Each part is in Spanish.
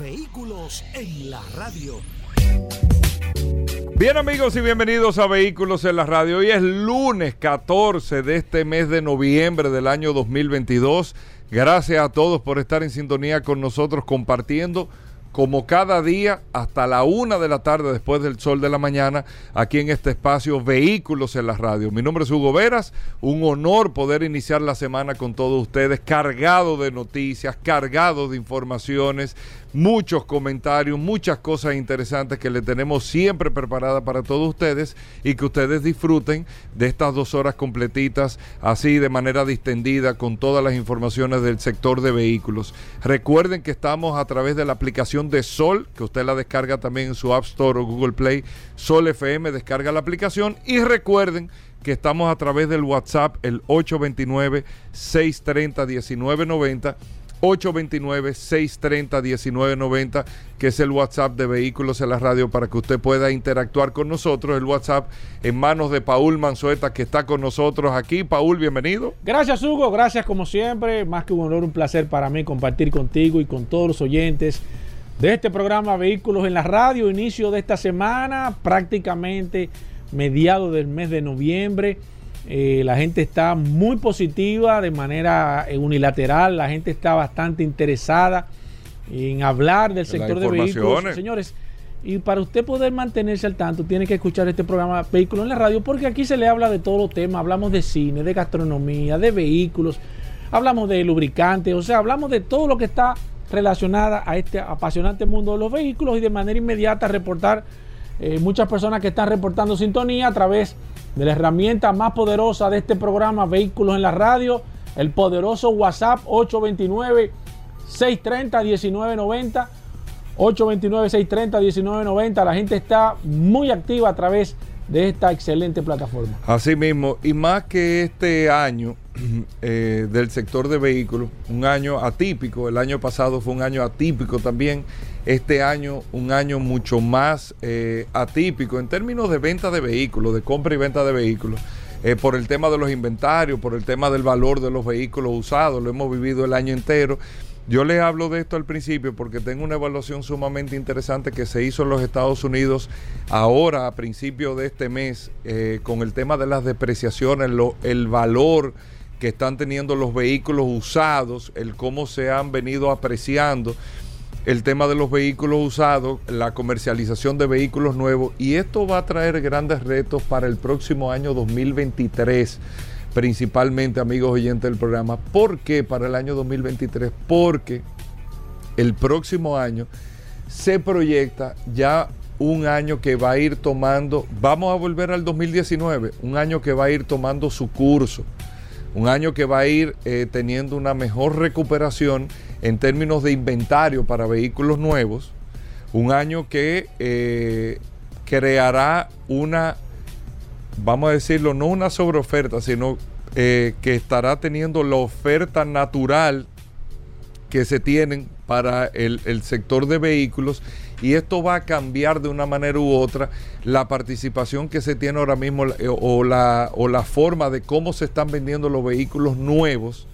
Vehículos en la radio. Bien amigos y bienvenidos a Vehículos en la Radio. Hoy es lunes 14 de este mes de noviembre del año 2022. Gracias a todos por estar en sintonía con nosotros compartiendo como cada día hasta la una de la tarde después del sol de la mañana aquí en este espacio Vehículos en la Radio. Mi nombre es Hugo Veras, un honor poder iniciar la semana con todos ustedes cargado de noticias, cargado de informaciones, muchos comentarios, muchas cosas interesantes que le tenemos siempre preparadas para todos ustedes y que ustedes disfruten de estas dos horas completitas, así de manera distendida, con todas las informaciones del sector de vehículos. Recuerden que estamos a través de la aplicación de Sol, que usted la descarga también en su App Store o Google Play, Sol FM, descarga la aplicación y recuerden que estamos a través del WhatsApp, el 829 630 1990 829-630-1990, que es el WhatsApp de Vehículos en la Radio para que usted pueda interactuar con nosotros. El WhatsApp en manos de Paul Manzueta, que está con nosotros aquí. Paul, bienvenido. Gracias, Hugo. Gracias, como siempre. Más que un honor, un placer para mí compartir contigo y con todos los oyentes de este programa Vehículos en la Radio. Inicio de esta semana, prácticamente mediado del mes de noviembre. Eh, la gente está muy positiva de manera eh, unilateral, la gente está bastante interesada en hablar del sector de vehículos. Señores, y para usted poder mantenerse al tanto, tiene que escuchar este programa Vehículos en la Radio, porque aquí se le habla de todos los temas, hablamos de cine, de gastronomía, de vehículos, hablamos de lubricantes, o sea, hablamos de todo lo que está relacionado a este apasionante mundo de los vehículos y de manera inmediata reportar eh, muchas personas que están reportando sintonía a través de de la herramienta más poderosa de este programa, Vehículos en la Radio, el poderoso WhatsApp 829-630-1990. 829-630-1990. La gente está muy activa a través de esta excelente plataforma. Así mismo, y más que este año eh, del sector de vehículos, un año atípico, el año pasado fue un año atípico también, este año un año mucho más eh, atípico en términos de venta de vehículos, de compra y venta de vehículos. Eh, por el tema de los inventarios, por el tema del valor de los vehículos usados, lo hemos vivido el año entero yo les hablo de esto al principio porque tengo una evaluación sumamente interesante que se hizo en los Estados Unidos ahora a principio de este mes eh, con el tema de las depreciaciones, el valor que están teniendo los vehículos usados, el cómo se han venido apreciando el tema de los vehículos usados, la comercialización de vehículos nuevos y esto va a traer grandes retos para el próximo año 2023 principalmente amigos oyentes del programa. ¿Por qué para el año 2023? Porque el próximo año se proyecta ya un año que va a ir tomando, vamos a volver al 2019, un año que va a ir tomando su curso, un año que va a ir eh, teniendo una mejor recuperación en términos de inventario para vehículos nuevos, un año que eh, creará una vamos a decirlo, no una sobreoferta, sino eh, que estará teniendo la oferta natural que se tienen para el, sector de vehículos y esto va a cambiar de una manera u otra la participación que se tiene ahora mismo eh, o la, o la forma de cómo se están vendiendo los vehículos nuevos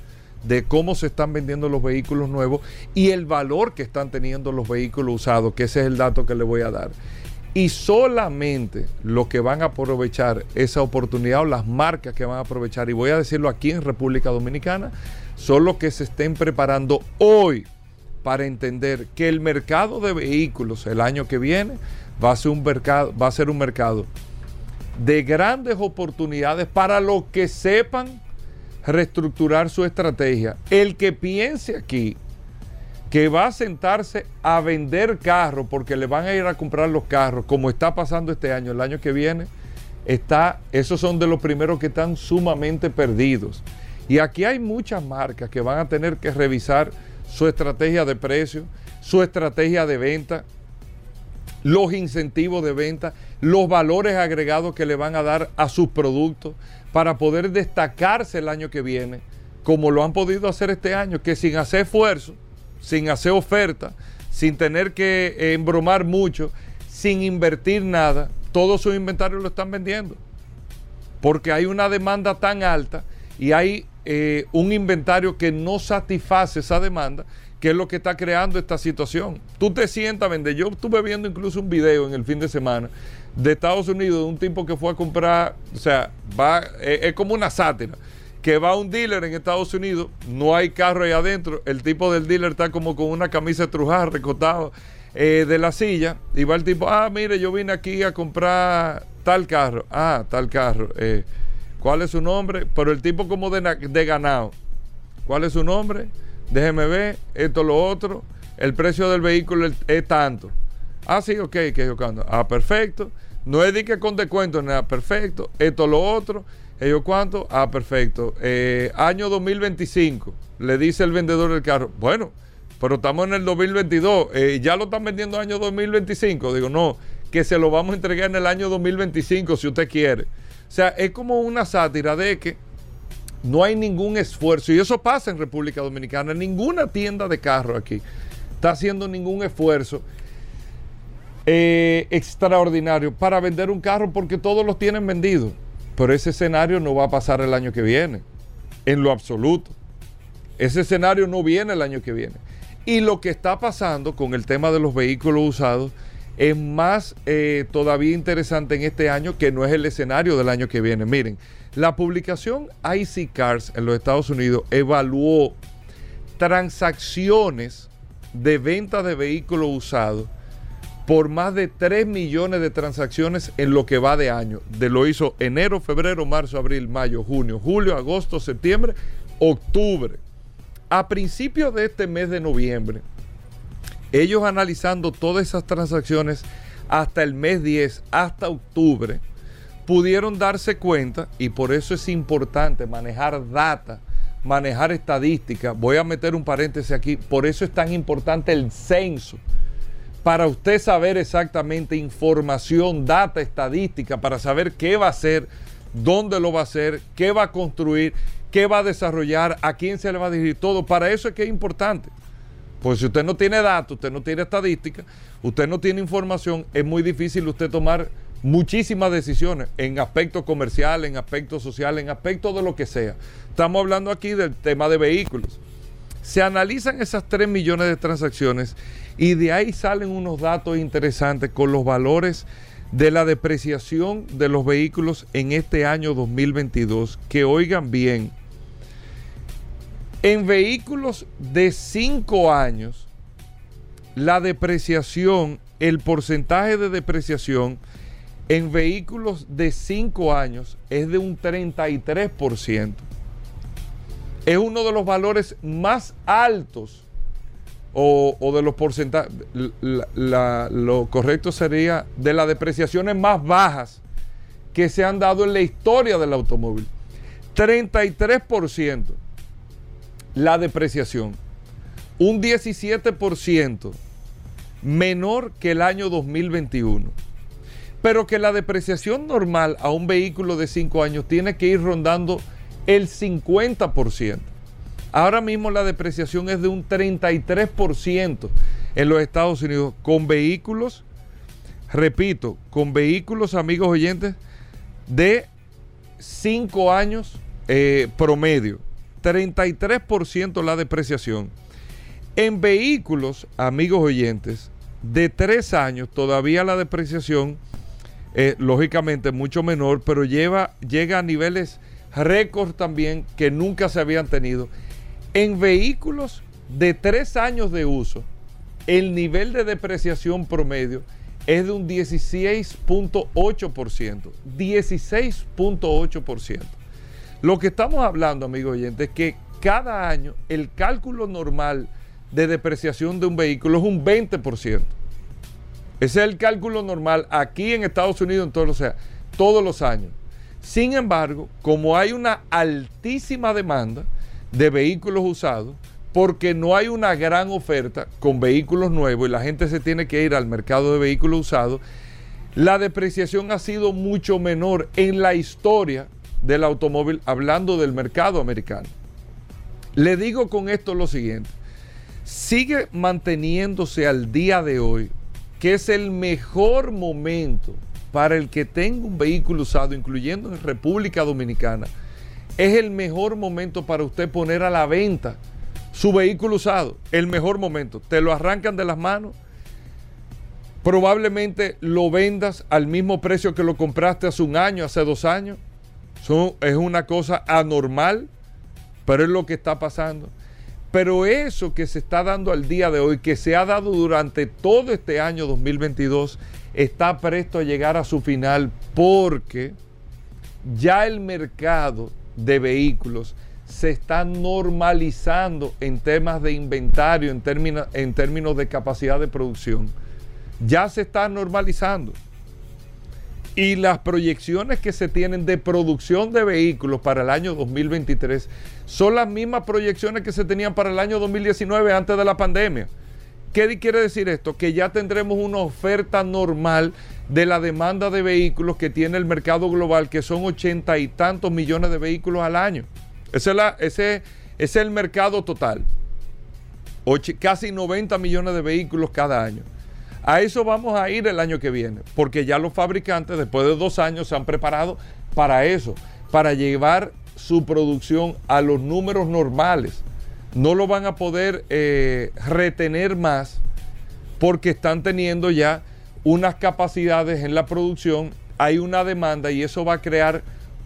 de cómo se están vendiendo los vehículos nuevos y el valor que están teniendo los vehículos usados, que ese es el dato que le voy a dar. Y solamente los que van a aprovechar esa oportunidad o las marcas que van a aprovechar, y voy a decirlo aquí en República Dominicana, son los que se estén preparando hoy para entender que el mercado de vehículos el año que viene va a ser un mercado, va a ser un mercado de grandes oportunidades para los que sepan reestructurar su estrategia. El que piense aquí que va a sentarse a vender carros porque le van a ir a comprar los carros, como está pasando este año, el año que viene, está, esos son de los primeros que están sumamente perdidos. Y aquí hay muchas marcas que van a tener que revisar su estrategia de precio, su estrategia de venta, los incentivos de venta, los valores agregados que le van a dar a sus productos para poder destacarse el año que viene, como lo han podido hacer este año, que sin hacer esfuerzo, sin hacer oferta, sin tener que embromar mucho, sin invertir nada, todo su inventario lo están vendiendo. Porque hay una demanda tan alta y hay eh, un inventario que no satisface esa demanda, que es lo que está creando esta situación. Tú te sientas a vender. Yo estuve viendo incluso un video en el fin de semana de Estados Unidos de un tipo que fue a comprar, o sea, va, eh, es como una sátira, que va a un dealer en Estados Unidos, no hay carro ahí adentro, el tipo del dealer está como con una camisa trujada, recostado eh, de la silla, y va el tipo, ah, mire, yo vine aquí a comprar tal carro, ah, tal carro, ¿Cuál es su nombre? Pero el tipo como de, ganado. ¿Cuál es su nombre? Déjeme ver, esto, lo otro. El precio del vehículo es tanto. Ah, sí, ok, que yo cuando. Ah, perfecto. No es de que con descuento, nada, perfecto. Esto, lo otro. ¿Ellos cuánto? Ah, perfecto. Eh, año 2025, le dice el vendedor del carro. Bueno, pero estamos en el 2022. Eh, ya lo están vendiendo año 2025. Digo, no, que se lo vamos a entregar en el año 2025 si usted quiere. Sea, es como una sátira de que no hay ningún esfuerzo, y eso pasa en República Dominicana, ninguna tienda de carro aquí está haciendo ningún esfuerzo eh, extraordinario para vender un carro porque todos los tienen vendidos. Pero ese escenario no va a pasar el año que viene, en lo absoluto. Ese escenario no viene el año que viene. Y lo que está pasando con el tema de los vehículos usados es más eh, todavía interesante en este año que no es el escenario del año que viene. Miren, la publicación IC Cars en los Estados Unidos evaluó transacciones de venta de vehículos usados por más de 3 millones de transacciones en lo que va de año. De lo hizo enero, febrero, marzo, abril, mayo, junio, julio, agosto, septiembre, octubre. A principios de este mes de noviembre, ellos analizando todas esas transacciones hasta el mes 10, hasta octubre, pudieron darse cuenta, y por eso es importante manejar data, manejar estadística. Voy a meter un paréntesis aquí, por eso es tan importante el censo. Para usted saber exactamente información, data, estadística, para saber qué va a hacer, dónde lo va a hacer, qué va a construir, qué va a desarrollar, a quién se le va a dirigir, todo. Para eso es que es importante. Pues si usted no tiene datos, usted no tiene estadística, usted no tiene información, es muy difícil usted tomar muchísimas decisiones en aspectos comerciales, en aspectos sociales, en aspectos de lo que sea. Estamos hablando aquí del tema de vehículos. Se analizan esas 3 millones de transacciones y de ahí salen unos datos interesantes con los valores de la depreciación de los vehículos en este año 2022, que oigan bien, en vehículos de 5 años, la depreciación, el porcentaje de depreciación en vehículos de 5 años es de un 33%. Es uno de los valores más altos o, de los porcentajes, lo correcto sería de las depreciaciones más bajas que se han dado en la historia del automóvil. 33% la depreciación un 17% menor que el año 2021. Pero que la depreciación normal a un vehículo de 5 años tiene que ir rondando el 50%. Ahora mismo la depreciación es de un 33% en los Estados Unidos con vehículos, repito, con vehículos, amigos oyentes, de 5 años eh, promedio. 33% la depreciación. En vehículos, amigos oyentes, de 3 años todavía la depreciación, eh, lógicamente mucho menor, pero lleva, llega a niveles récord también que nunca se habían tenido. En vehículos de 3 años de uso, el nivel de depreciación promedio es de un 16.8%. 16.8%. Lo que estamos hablando, amigo oyente, es que cada año el cálculo normal de depreciación de un vehículo es un 20%. Ese es el cálculo normal aquí en Estados Unidos, en todos los, todos los años. Sin embargo, como hay una altísima demanda de vehículos usados, porque no hay una gran oferta con vehículos nuevos y la gente se tiene que ir al mercado de vehículos usados, la depreciación ha sido mucho menor en la historia del automóvil, hablando del mercado americano. Le digo con esto lo siguiente, sigue manteniéndose al día de hoy que es el mejor momento para el que tenga un vehículo usado, incluyendo en República Dominicana, es el mejor momento para usted poner a la venta su vehículo usado. El mejor momento. Te lo arrancan de las manos. Probablemente lo vendas al mismo precio que lo compraste hace un año, hace dos años. Es una cosa anormal, pero es lo que está pasando. Pero eso que se está dando al día de hoy, que se ha dado durante todo este año 2022, está presto a llegar a su final porque ya el mercado de vehículos se está normalizando en temas de inventario, en, en términos de capacidad de producción. Ya se está normalizando. Y las proyecciones que se tienen de producción de vehículos para el año 2023 son las mismas proyecciones que se tenían para el año 2019 antes de la pandemia. ¿Qué quiere decir esto? Que ya tendremos una oferta normal de la demanda de vehículos que tiene el mercado global, que son ochenta y tantos millones de vehículos al año. Ese es, la, ese, es el mercado total. casi 90 millones de vehículos cada año. A eso vamos a ir el año que viene, porque ya los fabricantes después de dos años se han preparado para eso, para llevar su producción a los números normales. No lo van a poder eh, retener más porque están teniendo ya unas capacidades en la producción, hay una demanda y eso va a crear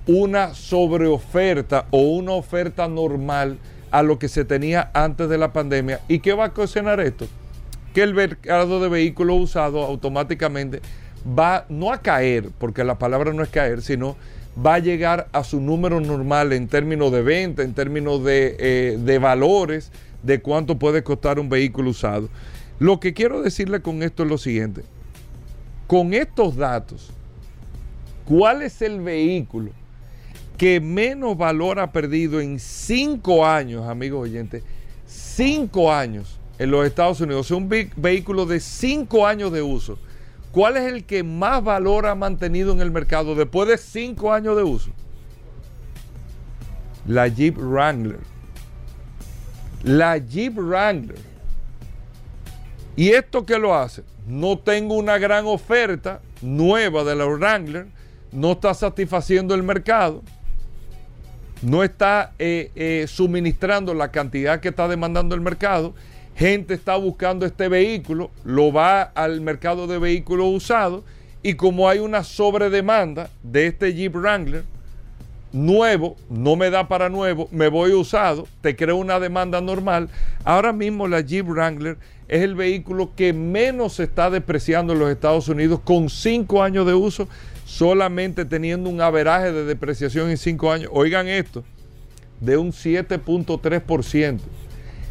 una sobreoferta o una oferta normal a lo que se tenía antes de la pandemia. ¿Y qué va a ocasionar esto? Que el mercado de vehículos usados automáticamente va no a caer, porque la palabra no es caer, sino va a llegar a su número normal en términos de venta, en términos de, eh, de valores, de cuánto puede costar un vehículo usado. Lo que quiero decirle con esto es lo siguiente. Con estos datos, ¿cuál es el vehículo que menos valor ha perdido en cinco años, amigos oyentes? Cinco años en los Estados Unidos, es un vehículo de 5 años de uso, ¿cuál es el que más valor ha mantenido en el mercado después de 5 años de uso? La Jeep Wrangler. La Jeep Wrangler. ¿Y esto qué lo hace? No tengo una gran oferta nueva de la Wrangler, no está satisfaciendo el mercado, no está eh, eh, suministrando la cantidad que está demandando el mercado gente está buscando este vehículo, lo va al mercado de vehículos usados y como hay una sobredemanda de este Jeep Wrangler nuevo, no me da para nuevo, me voy usado, te creo una demanda normal. Ahora mismo la Jeep Wrangler es el vehículo que menos se está depreciando en los Estados Unidos con cinco años de uso, solamente teniendo un averaje de depreciación en cinco años. Oigan esto, de un 7.3%.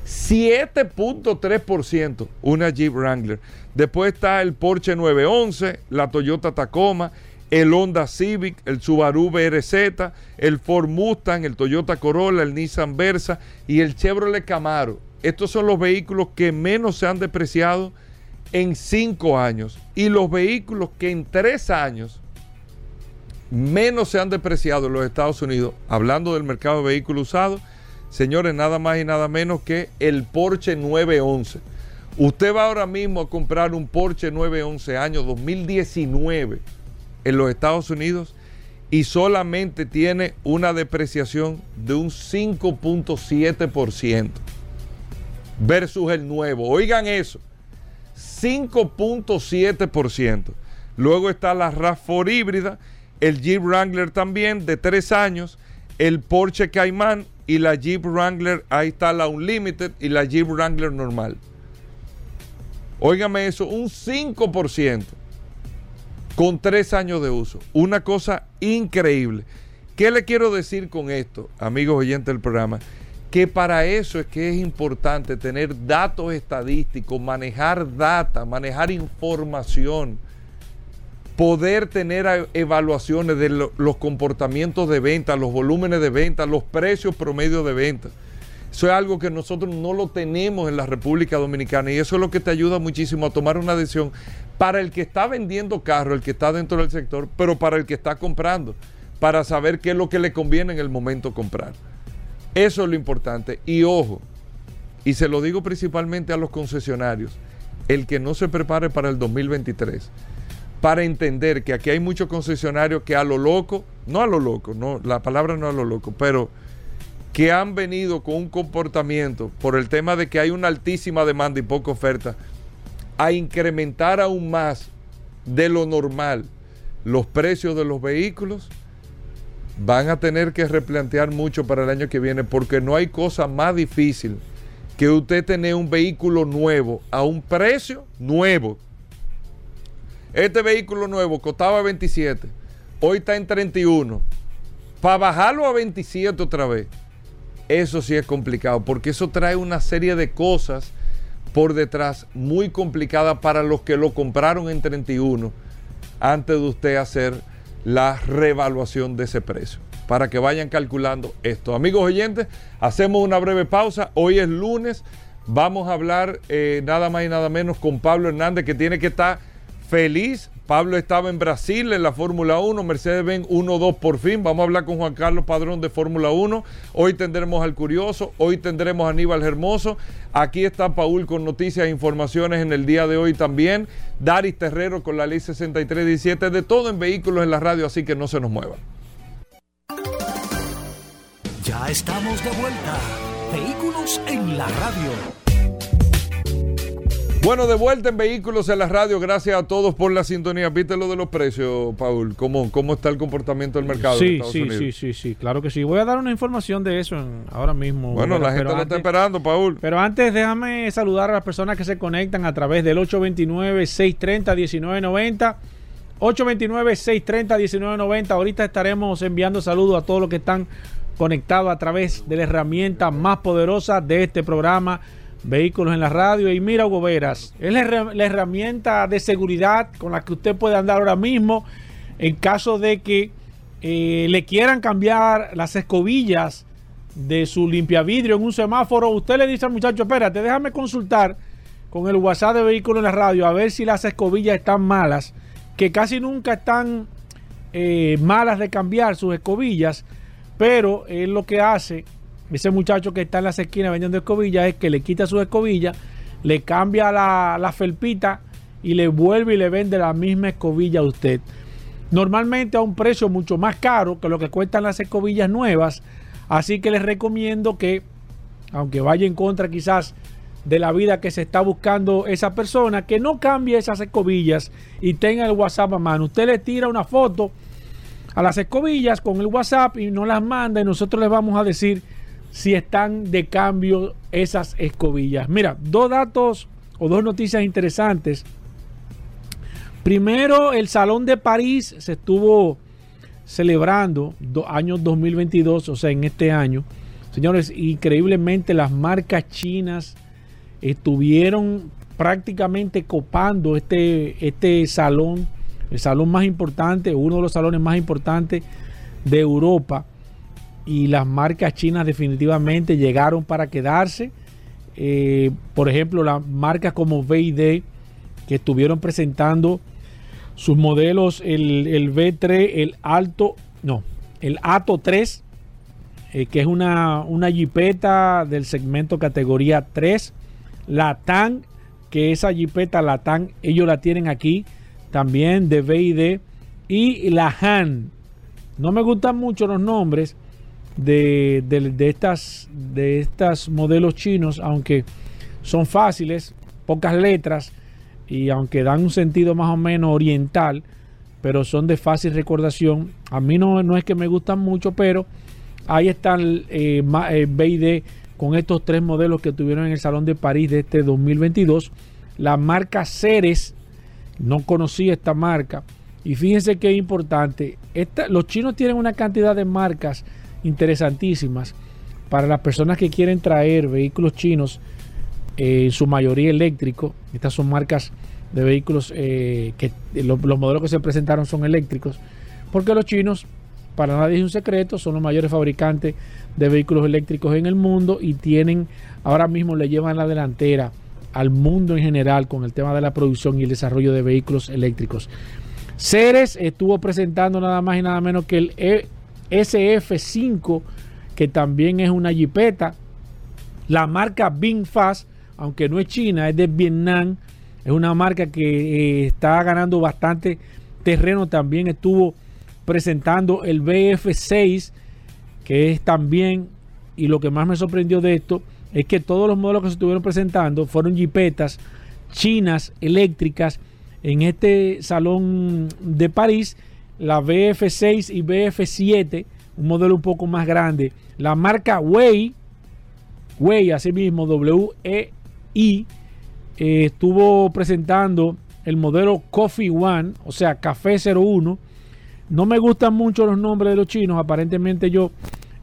7.3% una Jeep Wrangler. Después está el Porsche 911, la Toyota Tacoma, el Honda Civic, el Subaru BRZ, el Ford Mustang, el Toyota Corolla, el Nissan Versa y el Chevrolet Camaro. Estos son los vehículos que menos se han depreciado en 5 años y los vehículos que en 3 años menos se han depreciado en los Estados Unidos, hablando del mercado de vehículos usados, señores, nada más y nada menos que el Porsche 911. Usted va ahora mismo a comprar un Porsche 911 año 2019 en los Estados Unidos y solamente tiene una depreciación de un 5.7% versus el nuevo. Oigan eso, 5.7%. Luego está la RAV4 híbrida, el Jeep Wrangler también de 3 años, el Porsche Cayman y la Jeep Wrangler, ahí está la Unlimited y la Jeep Wrangler normal. Óigame eso, un 5% con tres años de uso. Una cosa increíble. ¿Qué le quiero decir con esto, amigos oyentes del programa? Que para eso es que es importante tener datos estadísticos, manejar data, manejar información poder tener evaluaciones de los comportamientos de venta, los volúmenes de venta, los precios promedios de venta. Eso es algo que nosotros no lo tenemos en la República Dominicana y eso es lo que te ayuda muchísimo a tomar una decisión para el que está vendiendo carro, el que está dentro del sector, pero para el que está comprando, para saber qué es lo que le conviene en el momento comprar. Eso es lo importante. Y ojo, y se lo digo principalmente a los concesionarios, el que no se prepare para el 2023, para entender que aquí hay muchos concesionarios que a lo loco, no a lo loco, no, la palabra no a lo loco, pero que han venido con un comportamiento por el tema de que hay una altísima demanda y poca oferta, a incrementar aún más de lo normal los precios de los vehículos, van a tener que replantear mucho para el año que viene porque no hay cosa más difícil que usted tener un vehículo nuevo a un precio nuevo. Este vehículo nuevo costaba 27, hoy está en 31. Para bajarlo a 27 otra vez, eso sí es complicado porque eso trae una serie de cosas por detrás muy complicadas para los que lo compraron en 31 antes de usted hacer la revaluación de ese precio para que vayan calculando esto. Amigos oyentes, hacemos una breve pausa. Hoy es lunes. Vamos a hablar eh, nada más y nada menos con Pablo Hernández, que tiene que estar feliz. Pablo estaba en Brasil en la Fórmula 1, Mercedes-Benz 1-2 por fin. Vamos a hablar con Juan Carlos Padrón de Fórmula 1. Hoy tendremos al Curioso, hoy tendremos a Aníbal Hermoso. Aquí está Paul con noticias e informaciones en el día de hoy también. Daris Terrero con la ley 6317, de todo en vehículos en la radio, así que no se nos muevan. Ya estamos de vuelta. Vehículos en la radio. Bueno, de vuelta en Vehículos en la Radio, gracias a todos por la sintonía. ¿Viste lo de los precios, Paul? ¿Cómo, cómo está el comportamiento del mercado? Sí, sí, sí, sí, sí, claro que sí. Voy a dar una información de eso ahora mismo. Bueno, la gente lo está esperando, Paul. Pero antes déjame saludar a las personas que se conectan a través del 829-630-1990. 829-630-1990. Ahorita estaremos enviando saludos a todos los que están conectados a través de la herramienta más poderosa de este programa Vehículos en la radio. Y mira, Hugo es la, herramienta de seguridad con la que usted puede andar ahora mismo en caso de que eh, le quieran cambiar las escobillas de su limpiavidrio en un semáforo. Usted le dice al muchacho, espérate, déjame consultar con el WhatsApp de Vehículos en la radio a ver si las escobillas están malas, que casi nunca están eh, malas de cambiar sus escobillas, pero es lo que hace ese muchacho que está en las esquinas vendiendo escobillas es que le quita su escobilla, le cambia la, felpita y le vuelve y le vende la misma escobilla a usted. Normalmente a un precio mucho más caro que lo que cuestan las escobillas nuevas. Así que les recomiendo que, aunque vaya en contra quizás de la vida que se está buscando esa persona, que no cambie esas escobillas y tenga el WhatsApp a mano. Usted le tira una foto a las escobillas con el WhatsApp y no las manda y nosotros les vamos a decir si están de cambio esas escobillas. Mira, dos datos o dos noticias interesantes. Primero, el Salón de París se estuvo celebrando año 2022, o sea, en este año. Señores, increíblemente las marcas chinas estuvieron prácticamente copando este, este salón, el salón más importante, uno de los salones más importantes de Europa y las marcas chinas definitivamente llegaron para quedarse. Eh, por ejemplo, las marcas como VD que estuvieron presentando sus modelos, el, el V3, el Alto, no, el Ato 3, eh, que es una, una jipeta del segmento categoría 3, la TAN, que esa jipeta, la TAN, ellos la tienen aquí también de VD, y la Han. No me gustan mucho los nombres, de, de, estas, de estos modelos chinos, aunque son fáciles, pocas letras y aunque dan un sentido más o menos oriental, pero son de fácil recordación. A mí no, no es que me gustan mucho, pero ahí están eh, eh con estos tres modelos que tuvieron en el Salón de París de este 2022. La marca Ceres, no conocía esta marca. Y fíjense qué importante, esta, los chinos tienen una cantidad de marcas interesantísimas para las personas que quieren traer vehículos chinos, eh, en su mayoría eléctricos. Estas son marcas de vehículos eh, que los, modelos que se presentaron son eléctricos, porque los chinos para nadie es un secreto, son los mayores fabricantes de vehículos eléctricos en el mundo y tienen, ahora mismo le llevan la delantera al mundo en general con el tema de la producción y el desarrollo de vehículos eléctricos. Ceres estuvo presentando nada más y nada menos que el e SF5, que también es una jipeta. La marca Fast, aunque no es china, es de Vietnam. Es una marca que eh, está ganando bastante terreno. También estuvo presentando el BF6, que es también, y lo que más me sorprendió de esto, es que todos los modelos que se estuvieron presentando fueron jipetas chinas eléctricas en este salón de París, la BF6 y BF7, un modelo un poco más grande. La marca Wei, Wei, así mismo, W-E-I, eh, estuvo presentando el modelo Coffee One, o sea, Café 01. No me gustan mucho los nombres de los chinos, aparentemente yo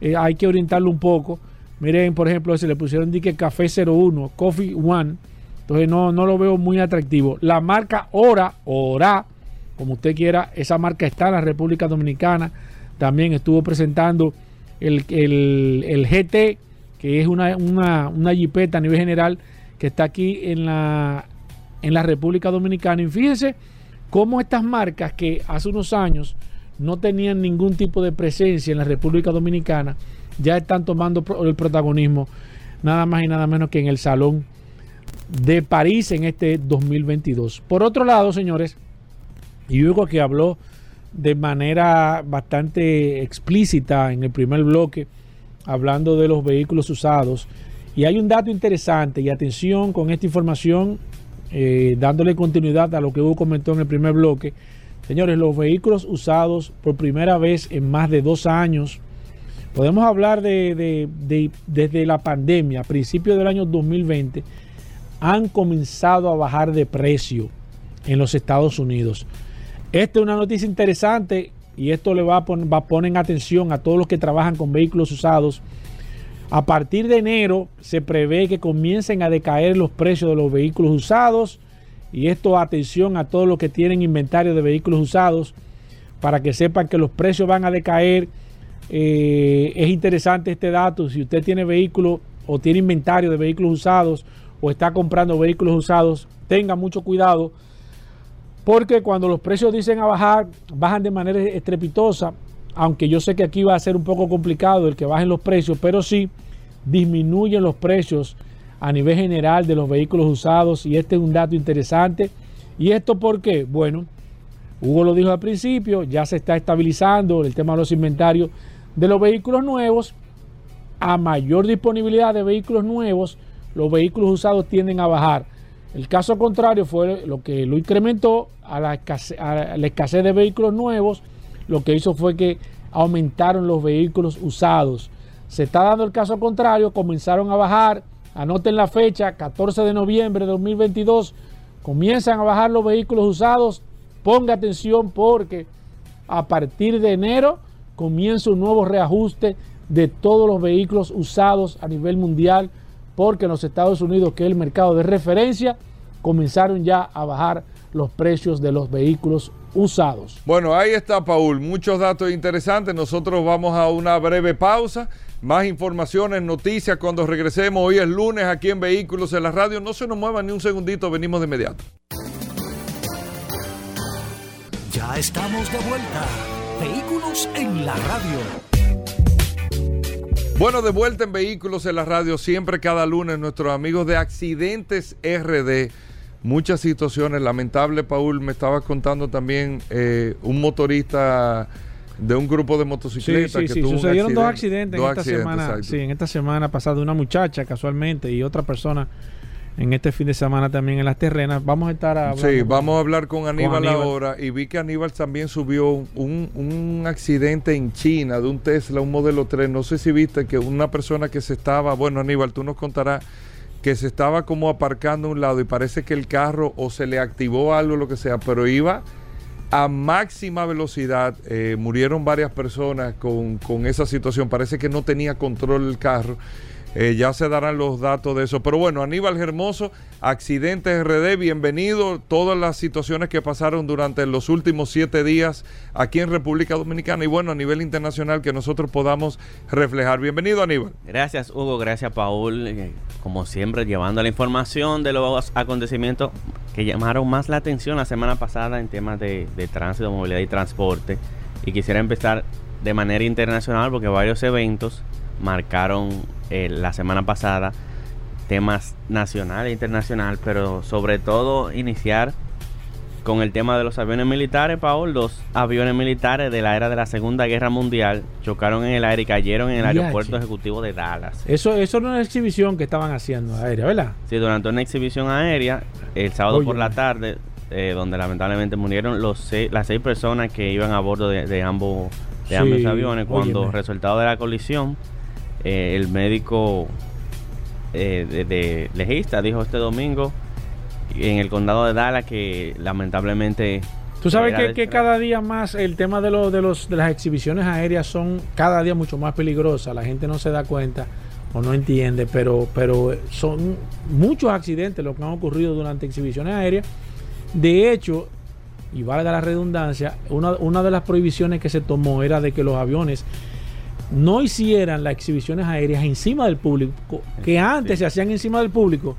eh, hay que orientarlo un poco. Miren, por ejemplo, se le pusieron dique Café 01, Coffee One. Entonces no, no lo veo muy atractivo. La marca Ora, Ora, como usted quiera, esa marca está en la República Dominicana. También estuvo presentando el, GT, que es una, una, una jipeta a nivel general que está aquí en la, en la República Dominicana. Y fíjense cómo estas marcas que hace unos años no tenían ningún tipo de presencia en la República Dominicana, ya están tomando el protagonismo nada más y nada menos que en el Salón de París en este 2022. Por otro lado, señores, y luego que habló de manera bastante explícita en el primer bloque, hablando de los vehículos usados. Y hay un dato interesante, y atención con esta información, eh, dándole continuidad a lo que Hugo comentó en el primer bloque. Señores, los vehículos usados por primera vez en más de dos años Podemos hablar de, desde la pandemia, a principios del año 2020, han comenzado a bajar de precio en los Estados Unidos. Esta es una noticia interesante y esto le va a, poner, va poner atención a todos los que trabajan con vehículos usados. A partir de enero se prevé que comiencen a decaer los precios de los vehículos usados y esto atención a todos los que tienen inventario de vehículos usados para que sepan que los precios van a decaer eh, es interesante este dato. Si usted tiene vehículos o tiene inventario de vehículos usados o está comprando vehículos usados, tenga mucho cuidado. Porque cuando los precios dicen a bajar, bajan de manera estrepitosa. Aunque yo sé que aquí va a ser un poco complicado el que bajen los precios, pero sí disminuyen los precios a nivel general de los vehículos usados. Y este es un dato interesante. ¿Y esto por qué? Bueno, Hugo lo dijo al principio, ya se está estabilizando el tema de los inventarios de los vehículos nuevos, a mayor disponibilidad de vehículos nuevos, los vehículos usados tienden a bajar. El caso contrario fue lo que lo incrementó a la, escasez, de vehículos nuevos, lo que hizo fue que aumentaron los vehículos usados. Se está dando el caso contrario, comenzaron a bajar, anoten la fecha, 14 de noviembre de 2022, comienzan a bajar los vehículos usados, ponga atención porque a partir de enero comienza un nuevo reajuste de todos los vehículos usados a nivel mundial, porque en los Estados Unidos, que es el mercado de referencia, comenzaron ya a bajar los precios de los vehículos usados. Bueno, ahí está, Paul. Muchos datos interesantes. Nosotros vamos a una breve pausa. Más informaciones, noticias cuando regresemos. Hoy es lunes aquí en Vehículos en la Radio. No se nos muevan ni un segundito, venimos de inmediato. Ya estamos de vuelta. Vehículos en la radio. Bueno, de vuelta en Vehículos en la radio, siempre cada lunes nuestros amigos de Accidentes RD. Muchas situaciones, lamentable, Paul, me estaba contando también eh, un motorista de un grupo de motocicletas sí, sí, sí. sucedieron dos accidentes en esta semana, sí, en esta semana pasada una muchacha casualmente y otra persona en este fin de semana también en las terrenas. Vamos a estar hablando. Sí, vamos a hablar con Aníbal, ahora. Y vi que Aníbal también subió un, un, accidente en China de un Tesla, un modelo 3. No sé si viste que una persona que se estaba, bueno, Aníbal, tú nos contarás que se estaba como aparcando a un lado y parece que el carro o se le activó algo, lo que sea, pero iba a máxima velocidad. Eh, murieron varias personas con, con esa situación. Parece que no tenía control el carro eh, ya se darán los datos de eso. Pero bueno, Aníbal Hermoso, Accidentes RD, bienvenido. Todas las situaciones que pasaron durante los últimos siete días aquí en República Dominicana y bueno, a nivel internacional que nosotros podamos reflejar. Bienvenido, Aníbal. Gracias, Hugo. Gracias, Paul. Eh, como siempre, llevando la información de los acontecimientos que llamaron más la atención la semana pasada en temas de, de tránsito, movilidad y transporte. Y quisiera empezar de manera internacional porque varios eventos marcaron eh, la semana pasada temas nacional e internacional, pero sobre todo iniciar con el tema de los aviones militares, Paul. Los aviones militares de la era de la Segunda Guerra Mundial chocaron en el aire y cayeron en el aeropuerto ejecutivo de Dallas. Eso, eso era una exhibición que estaban haciendo aérea, ¿verdad? Sí, durante una exhibición aérea, el sábado por la tarde, eh, donde lamentablemente murieron los las seis personas que iban a bordo de, ambos, de ambos aviones, cuando resultado de la colisión eh, el médico eh, de, legista dijo este domingo en el condado de Dallas que lamentablemente Tú sabes que, cada día más el tema de, los de, los, de las exhibiciones aéreas son cada día mucho más peligrosas. La gente no se da cuenta o no entiende, pero, pero son muchos accidentes los que han ocurrido durante exhibiciones aéreas. De hecho, y valga la redundancia, una, una de las prohibiciones que se tomó era de que los aviones no hicieran las exhibiciones aéreas encima del público, que antes se hacían encima del público,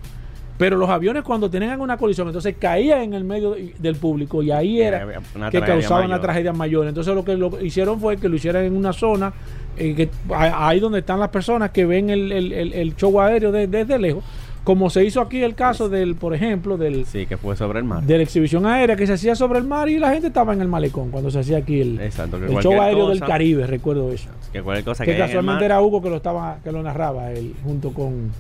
pero los aviones cuando tenían una colisión, entonces caían en el medio del público y ahí era que causaban una tragedia mayor. Entonces lo que lo hicieron fue que lo hicieran en una zona, eh, que, ahí donde están las personas que ven el, show aéreo desde lejos como se hizo aquí el caso del, por ejemplo, del... Sí, que fue sobre el mar. De la exhibición aérea que se hacía sobre el mar y la gente estaba en el malecón cuando se hacía aquí el, show aéreo del Caribe, recuerdo eso. Que cualquier cosa que, casualmente era Hugo que lo estaba, que lo narraba él, junto con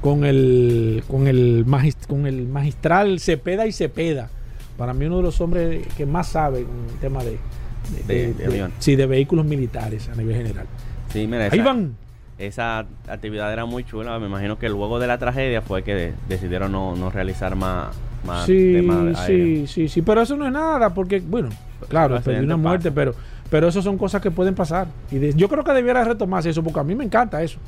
con el con el con el magistral Cepeda y Cepeda. Para mí uno de los hombres que más sabe con el tema de, de, de, sí, de vehículos militares a nivel general. Sí, mira, Ahí van esa actividad era muy chula. Me imagino que luego de la tragedia fue que decidieron no, realizar más, más sí, Sí, sí, sí, pero eso no es nada, porque, bueno, claro, perdí una muerte, pero, pero eso son cosas que pueden pasar. Y yo creo que debiera retomarse eso, porque a mí me encanta eso.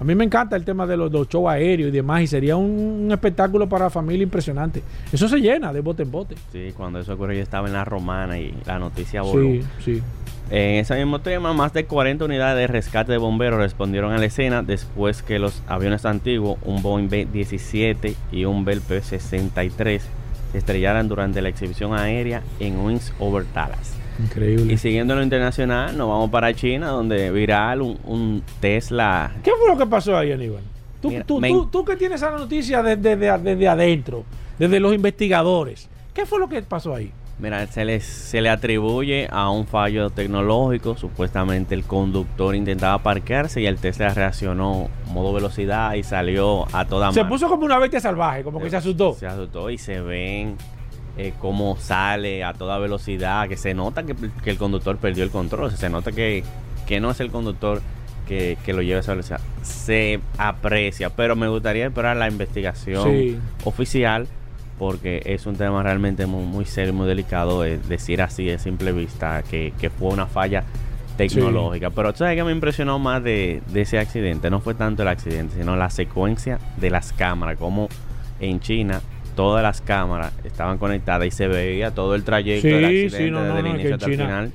A mí me encanta el tema de los, shows aéreos y demás, y sería un, espectáculo para la familia impresionante. Eso se llena de bote en bote. Sí, cuando eso ocurrió yo estaba en la romana y la noticia voló. Sí, sí. En ese mismo tema, más de 40 unidades de rescate de bomberos respondieron a la escena después que los aviones antiguos, un Boeing B-17 y un Bell P-63, se estrellaran durante la exhibición aérea en Wings Over Dallas. Increíble. Y siguiendo lo internacional, nos vamos para China, donde viral un, Tesla. ¿Qué fue lo que pasó ahí, Aníbal? Tú, tú, tú, que tienes esa noticia desde, desde adentro, desde los investigadores. ¿Qué fue lo que pasó ahí? Mira, se le, se le atribuye a un fallo tecnológico. Supuestamente el conductor intentaba parquearse y el Tesla reaccionó modo velocidad y salió a toda Se puso como una bestia salvaje, como que se asustó. Se asustó y se ven eh, cómo sale a toda velocidad, que se nota que, el conductor perdió el control. Se nota que, que no es el conductor que, lo lleva a esa velocidad. Se aprecia, pero me gustaría esperar la investigación oficial porque es un tema realmente muy, muy serio, muy delicado de decir así de simple vista que, fue una falla tecnológica. Pero ¿sabes que me impresionó más de, ese accidente? No fue tanto el accidente, sino la secuencia de las cámaras, como en China todas las cámaras estaban conectadas y se veía todo el trayecto del accidente desde el inicio hasta el final.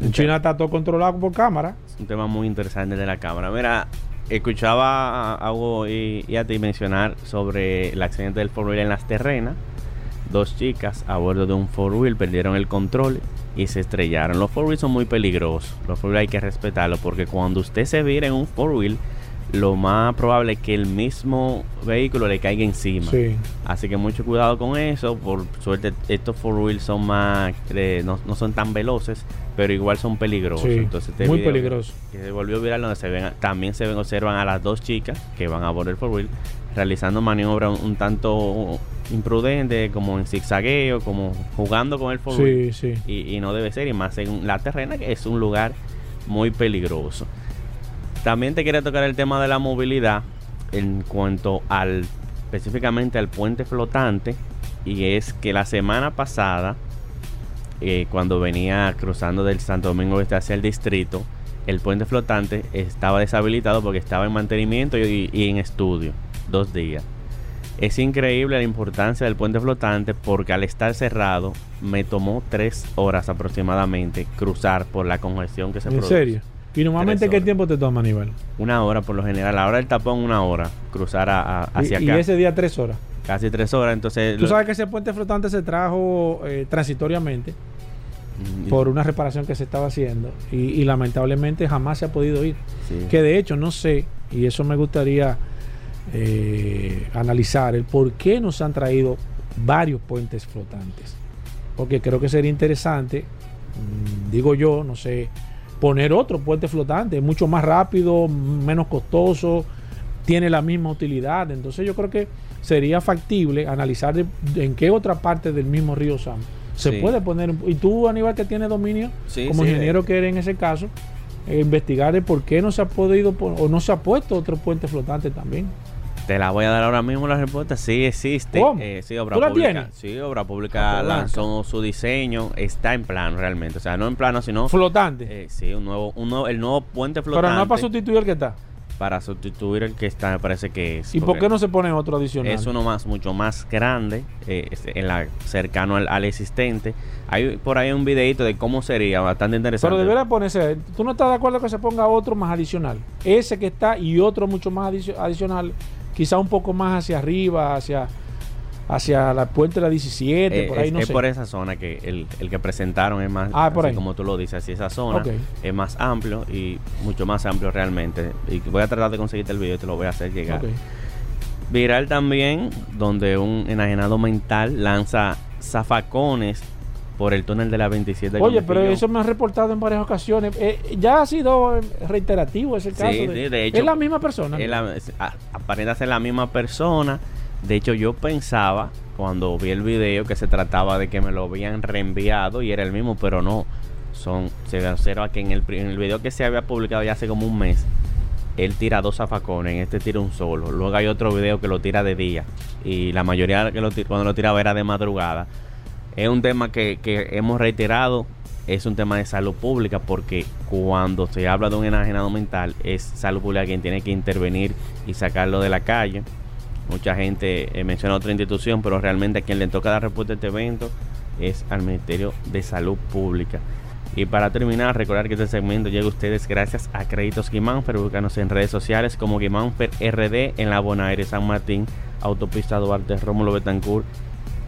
En China está todo controlado por cámara. Es un tema muy interesante de la cámara. Mira, escuchaba a Hugo y, a ti mencionar sobre el accidente del four wheel en las terrenas. Dos chicas a bordo de un four wheel perdieron el control y se estrellaron. Los four wheels son muy peligrosos. Los four wheel hay que respetarlos porque cuando usted se vira en un four wheel, lo más probable es que el mismo vehículo le caiga encima. Así que mucho cuidado con eso. Por suerte, estos four wheels son más, no, no, son tan veloces, pero igual son peligrosos. Entonces, este muy peligroso. Que se volvió viral donde se ven, también se ven, observan a las dos chicas que van a bordo del four wheel realizando maniobras un, tanto imprudente, como en zigzagueo, como jugando con el four wheel. Y, y no debe ser, y más en la terrena, que es un lugar muy peligroso. También te quería tocar el tema de la movilidad en cuanto al específicamente al puente flotante y es que la semana pasada eh, cuando venía cruzando del Santo Domingo Este hacia el distrito el puente flotante estaba deshabilitado porque estaba en mantenimiento y, y en estudio, dos días. Es increíble la importancia del puente flotante porque al estar cerrado me tomó tres horas aproximadamente cruzar por la congestión que se ¿En produce. serio? ¿Y normalmente qué tiempo te toma, Aníbal? Una hora por lo general. La hora del tapón, una hora. Cruzar a- a- Y, hacia y acá. ese día tres horas. Casi tres horas. Entonces. Tú lo- sabes que ese puente flotante se trajo eh, transitoriamente Mm, por una reparación que se estaba haciendo y, y lamentablemente jamás se ha podido ir. sí. Que de hecho no sé, y eso me gustaría eh, analizar, el por qué nos han traído varios puentes flotantes. Porque creo que sería interesante, mm, digo yo, no sé, poner otro puente flotante, mucho más rápido, menos costoso, tiene la misma utilidad. Entonces yo creo que sería factible analizar de- de en qué otra parte del mismo río Sam se Sí. puede poner. un- Y tú, Aníbal, que tiene dominio, Sí, como sí, ingeniero que eres en ese caso, eh, investigar el por qué no se ha podido o no se ha puesto otro puente flotante también. Te la voy a dar ahora mismo la respuesta. Sí existe. ¿Cómo? Eh, sí, Obra ¿Tú la Pública. tienes? Sí, Obra Pública Ah, pues, lanzó su diseño. Está en plano realmente. O sea, no en plano, sino. Flotante. eh, sí, un nuevo, un nuevo, el nuevo puente flotante. pero no es para sustituir el que está. para sustituir el que está, me parece que es. ¿Y por qué no se pone otro adicional? Es uno más, mucho más grande, eh, en la, cercano al, al existente. Hay por ahí un videito de cómo sería, bastante interesante. Pero debería ponerse. ¿Tú no estás de acuerdo que se ponga otro más adicional? Ese que está y otro mucho más adicio- adicional, quizá un poco más hacia arriba, hacia hacia la puente de la 17, Eh, por ahí es, no es sé. por esa zona que el, el que presentaron es más, Ah, por así ahí. como tú lo dices, así esa zona es más amplio y mucho más amplio realmente. Y voy a tratar de conseguirte el video y te lo voy a hacer llegar. Ok. Viral también, donde un enajenado mental lanza zafacones por el túnel de la 27. con Oye, pero eso me han reportado en varias ocasiones. Eh, ya ha sido eh, reiterativo ese caso. Sí, de- sí, de hecho, es la misma persona. Aparenta ser la misma persona. De hecho, yo pensaba cuando vi el video que se trataba de que me lo habían reenviado y era el mismo, pero no. Son, se observa que en el, pri- en el video que se había publicado ya hace como un mes, él tira dos zafacones, en este tira un solo. Luego hay otro video que lo tira de día y la mayoría que lo, cuando lo tiraba era de madrugada. Es un tema que, hemos reiterado, es un tema de salud pública porque cuando se habla de un enajenado mental es salud pública quien tiene que intervenir y sacarlo de la calle. Mucha gente eh, menciona otra institución, pero realmente a quien le toca dar respuesta a este evento es al Ministerio de Salud Pública. Y para terminar, recordar que este segmento llega a ustedes gracias a Créditos Guimánfer. Búscanos en redes sociales como Guimánfer RD en la Bonaire, San Martín, Autopista Duarte, Rómulo Betancourt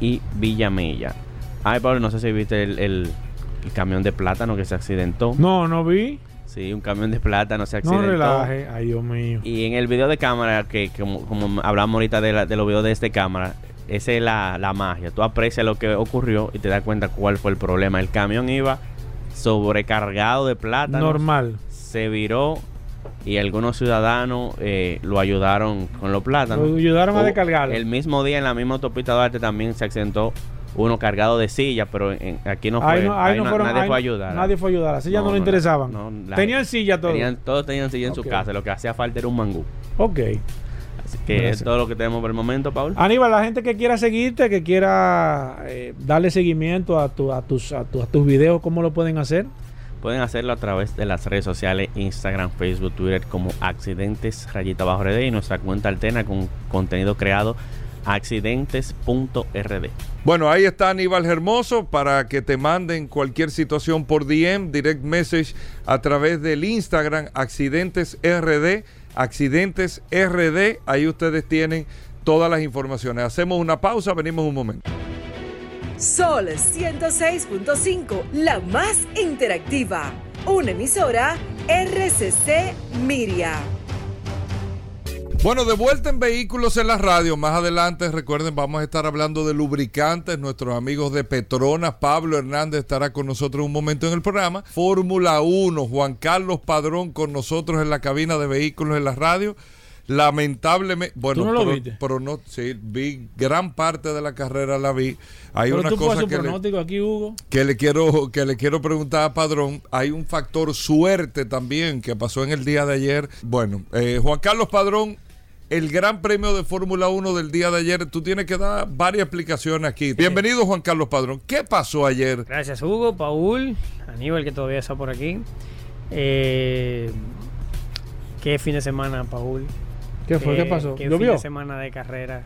y Villamella. Ay, Pablo, no sé si viste el, el- el camión de plátano que se accidentó. No, no vi. Sí, un camión de plátano se No accidentó. relaje. Ay, Dios mío. Y en el video de cámara, que como, como hablamos ahorita de, la- de los videos de este cámara, esa es la, la magia. Tú aprecias lo que ocurrió y te das cuenta cuál fue el problema. El camión iba sobrecargado de plátano. Normal. Se viró y algunos ciudadanos eh, lo ayudaron con los plátanos. Lo ayudaron a descargarlo. El mismo día en la misma autopista Duarte también se accidentó uno cargado de sillas, pero en- aquí no fue. Ahí no- ahí ahí no na- fueron- nadie fue a ayudar. Nadie fue a ayudar. Así ya no, No, le interesaban. la- Tenían silla todos. Tenían- todos tenían silla en Ok. su casa, lo que hacía falta era un mangú. Ok. Así que Gracias. es todo lo que tenemos por el momento, Paul. Aníbal, la gente que quiera seguirte, que quiera eh, darle seguimiento a, tu- a, tus, a, tu- a tus videos, ¿cómo lo pueden hacer? Pueden hacerlo a través de las redes sociales, Instagram, Facebook, Twitter, como Accidentes Rayita Bajo RD y nuestra cuenta alterna con contenido creado accidentes.rd. Bueno, ahí está Aníbal Hermoso para que te manden cualquier situación por DM, direct message a través del Instagram Accidentes RD, Accidentes RD. Ahí ustedes tienen todas las informaciones. Hacemos una pausa, venimos un momento. Sol 106.5, la más interactiva. Una emisora RCC Miria. Bueno, de vuelta en Vehículos en la Radio. Más adelante, recuerden, vamos a estar hablando de lubricantes. Nuestros amigos de Petronas, Pablo Hernández estará con nosotros un momento en el programa. Fórmula 1, Juan Carlos Padrón con nosotros en la cabina de Vehículos en la Radio. Lamentablemente, bueno, ¿Tú no lo pero- viste? pero no, sí, vi gran parte de la carrera la vi. Hay Pero una tú cosa que le, pronóstico aquí, Hugo. que le quiero que le quiero preguntar a Padrón. Hay un factor suerte también que pasó en el día de ayer. Bueno, eh, Juan Carlos Padrón, el Gran Premio de Fórmula 1 del día de ayer, tú tienes que dar varias explicaciones aquí. Bienvenido Juan Carlos Padrón. ¿Qué pasó ayer? Gracias Hugo, Paul, Aníbal que todavía está por aquí. Eh, ¿Qué fin de semana, Paul? ¿Qué fue? ¿Qué pasó? ¿Qué fin ¿Llovió? de semana de carrera?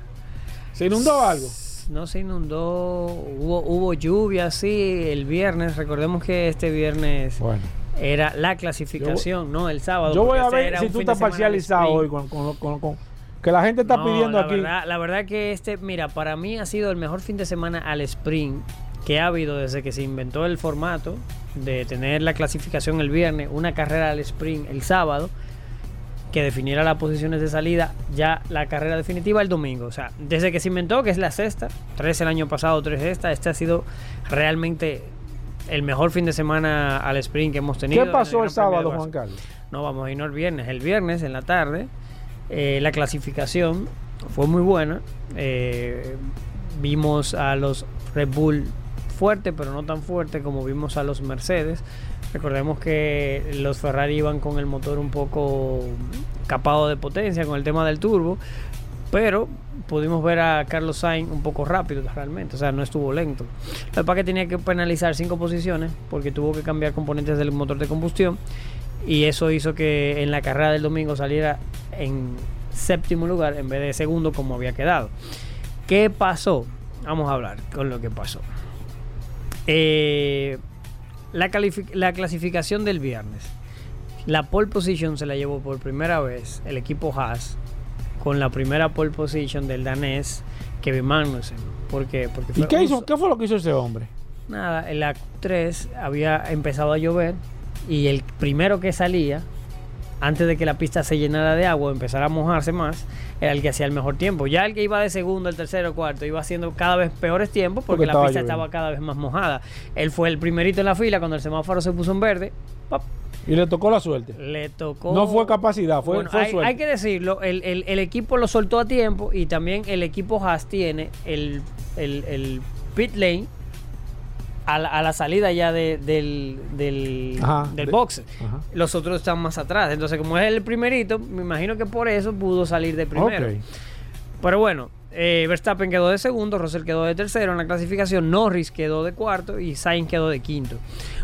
¿Se inundó algo? No se inundó, hubo, hubo lluvia, sí, el viernes. Recordemos que este viernes Bueno. era la clasificación, no el sábado. Yo voy a ver si tú fin estás parcializado hoy con, con- con- con- que la gente está No, pidiendo la aquí. Verdad, la verdad que este, mira, para mí ha sido el mejor fin de semana al sprint que ha habido desde que se inventó el formato de tener la clasificación el viernes, una carrera al sprint el sábado, que definiera las posiciones de salida, ya la carrera definitiva el domingo. O sea, desde que se inventó, que es la sexta, tres el año pasado, tres esta, este ha sido realmente el mejor fin de semana al sprint que hemos tenido. ¿Qué pasó el sábado. Juan Carlos? No vamos a irnos el viernes. El viernes en la tarde, eh, la clasificación fue muy buena. Eh, vimos a los Red Bull fuerte, pero no tan fuerte como vimos a los Mercedes. Recordemos que los Ferrari iban con el motor un poco capado de potencia con el tema del turbo, pero pudimos ver a Carlos Sainz un poco rápido realmente, o sea, no estuvo lento. Lo que que tenía que penalizar cinco posiciones porque tuvo que cambiar componentes del motor de combustión y eso hizo que en la carrera del domingo saliera en séptimo lugar en vez de segundo como había quedado. ¿Qué pasó? Vamos a hablar con lo que pasó. Eh, la, clasificación del viernes. La pole position se la llevó por primera vez el equipo Haas con la primera pole position del danés Kevin Magnussen. ¿Por qué? Porque ¿Y qué, hizo, qué fue lo que hizo ese hombre? Nada, en la 3 había empezado a llover y el primero que salía, antes de que la pista se llenara de agua, empezara a mojarse más, era el que hacía el mejor tiempo. Ya el que iba de segundo, el tercero, cuarto, iba haciendo cada vez peores tiempos porque, Porque la pista lloviendo. estaba cada vez más mojada. Él fue el primerito en la fila cuando el semáforo se puso en verde. Y le tocó la suerte. Le tocó. No fue capacidad, fue, Bueno, fue hay, suerte. hay que decirlo, el, el- el equipo lo soltó a tiempo y también el equipo Haas tiene el pit lane a la, a la salida ya de- del, del, Ajá, del de- box. Ajá. Los otros están más atrás. Entonces, como es el primerito, me imagino que por eso pudo salir de primero. Pero bueno, eh, Verstappen quedó de segundo, Russell quedó de tercero en la clasificación, Norris quedó de cuarto y Sainz quedó de quinto.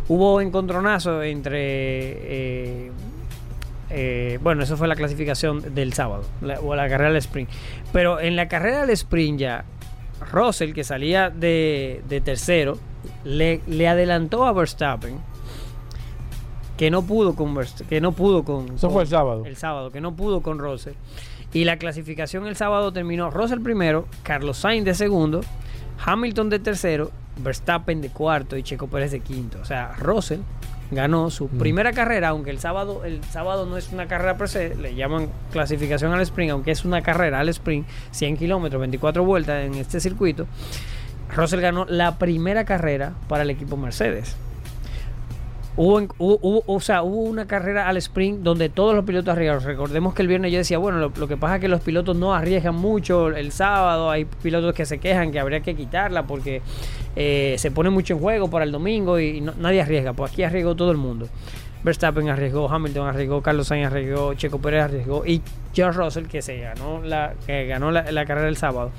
Hubo encontronazo entre... eh, eh, bueno, eso fue la clasificación del sábado, la- o la carrera del sprint. Pero en la carrera del sprint ya, Russell, que salía de, de tercero, le, le adelantó a Verstappen, que no pudo con que no pudo con, Eso con- fue el sábado. el sábado, que no pudo con Russell. Y la clasificación el sábado terminó Russell primero, Carlos Sainz de segundo, Hamilton de tercero, Verstappen de cuarto y Checo Pérez de quinto. O sea, Russell ganó su Mm. primera carrera, aunque el sábado, el sábado no es una carrera per se, le llaman clasificación al sprint, aunque es una carrera al sprint, 100 kilómetros, 24 vueltas en este circuito. Russell ganó la primera carrera para el equipo Mercedes. Hubo, o sea, hubo una carrera al sprint donde todos los pilotos arriesgaron. Recordemos que el viernes yo decía, bueno, lo, que pasa es que los pilotos no arriesgan mucho el sábado. Hay pilotos que se quejan que habría que quitarla porque eh, se pone mucho en juego para el domingo y nadie arriesga. Pues aquí arriesgó todo el mundo. Verstappen arriesgó, Hamilton arriesgó, Carlos Sainz arriesgó, Checo Pérez arriesgó y George Russell, que se ganó la, que ganó la carrera el sábado,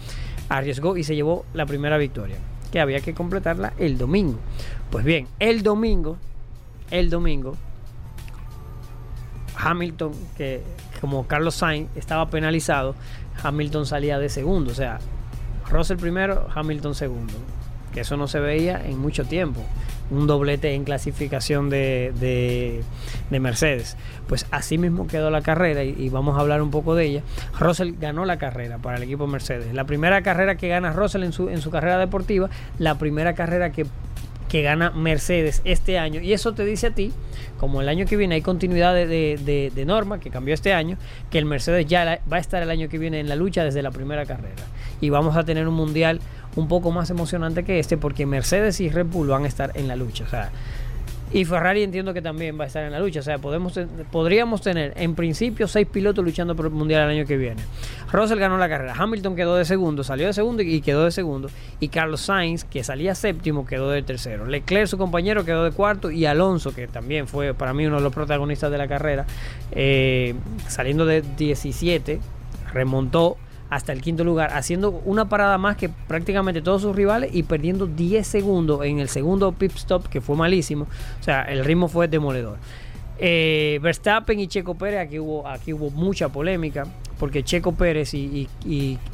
arriesgó y se llevó la primera victoria, que había que completarla el domingo. Pues bien, el domingo el domingo, Hamilton, que como Carlos Sainz estaba penalizado, Hamilton salía de segundo. O sea, Russell primero, Hamilton segundo. Que eso no se veía en mucho tiempo. Un doblete en clasificación de, de- de Mercedes. Pues así mismo quedó la carrera y, y vamos a hablar un poco de ella. Russell ganó la carrera para el equipo Mercedes. La primera carrera que gana Russell en su, en su carrera deportiva, la primera carrera que que gana Mercedes este año. Y eso te dice a ti, como el año que viene hay continuidad de, de- norma que cambió este año, que el Mercedes ya va a estar el año que viene en la lucha desde la primera carrera. Y vamos a tener un mundial un poco más emocionante que este, porque Mercedes y Red Bull van a estar en la lucha. Y Ferrari entiendo que también va a estar en la lucha. O sea, podemos, podríamos tener en principio seis pilotos luchando por el mundial el año que viene. Russell ganó la carrera. Hamilton quedó de segundo, salió de segundo y quedó de segundo. Y Carlos Sainz, que salía séptimo, quedó de tercero. Leclerc, su compañero, quedó de cuarto. Y Alonso, que también fue para mí uno de los protagonistas de la carrera, eh, saliendo de 17, remontó hasta el quinto lugar, haciendo una parada más que prácticamente todos sus rivales y perdiendo 10 segundos en el segundo pit stop, que fue malísimo. O sea, el ritmo fue demoledor. Eh, Verstappen y Checo Pérez, aquí hubo, aquí hubo mucha polémica, porque Checo Pérez y,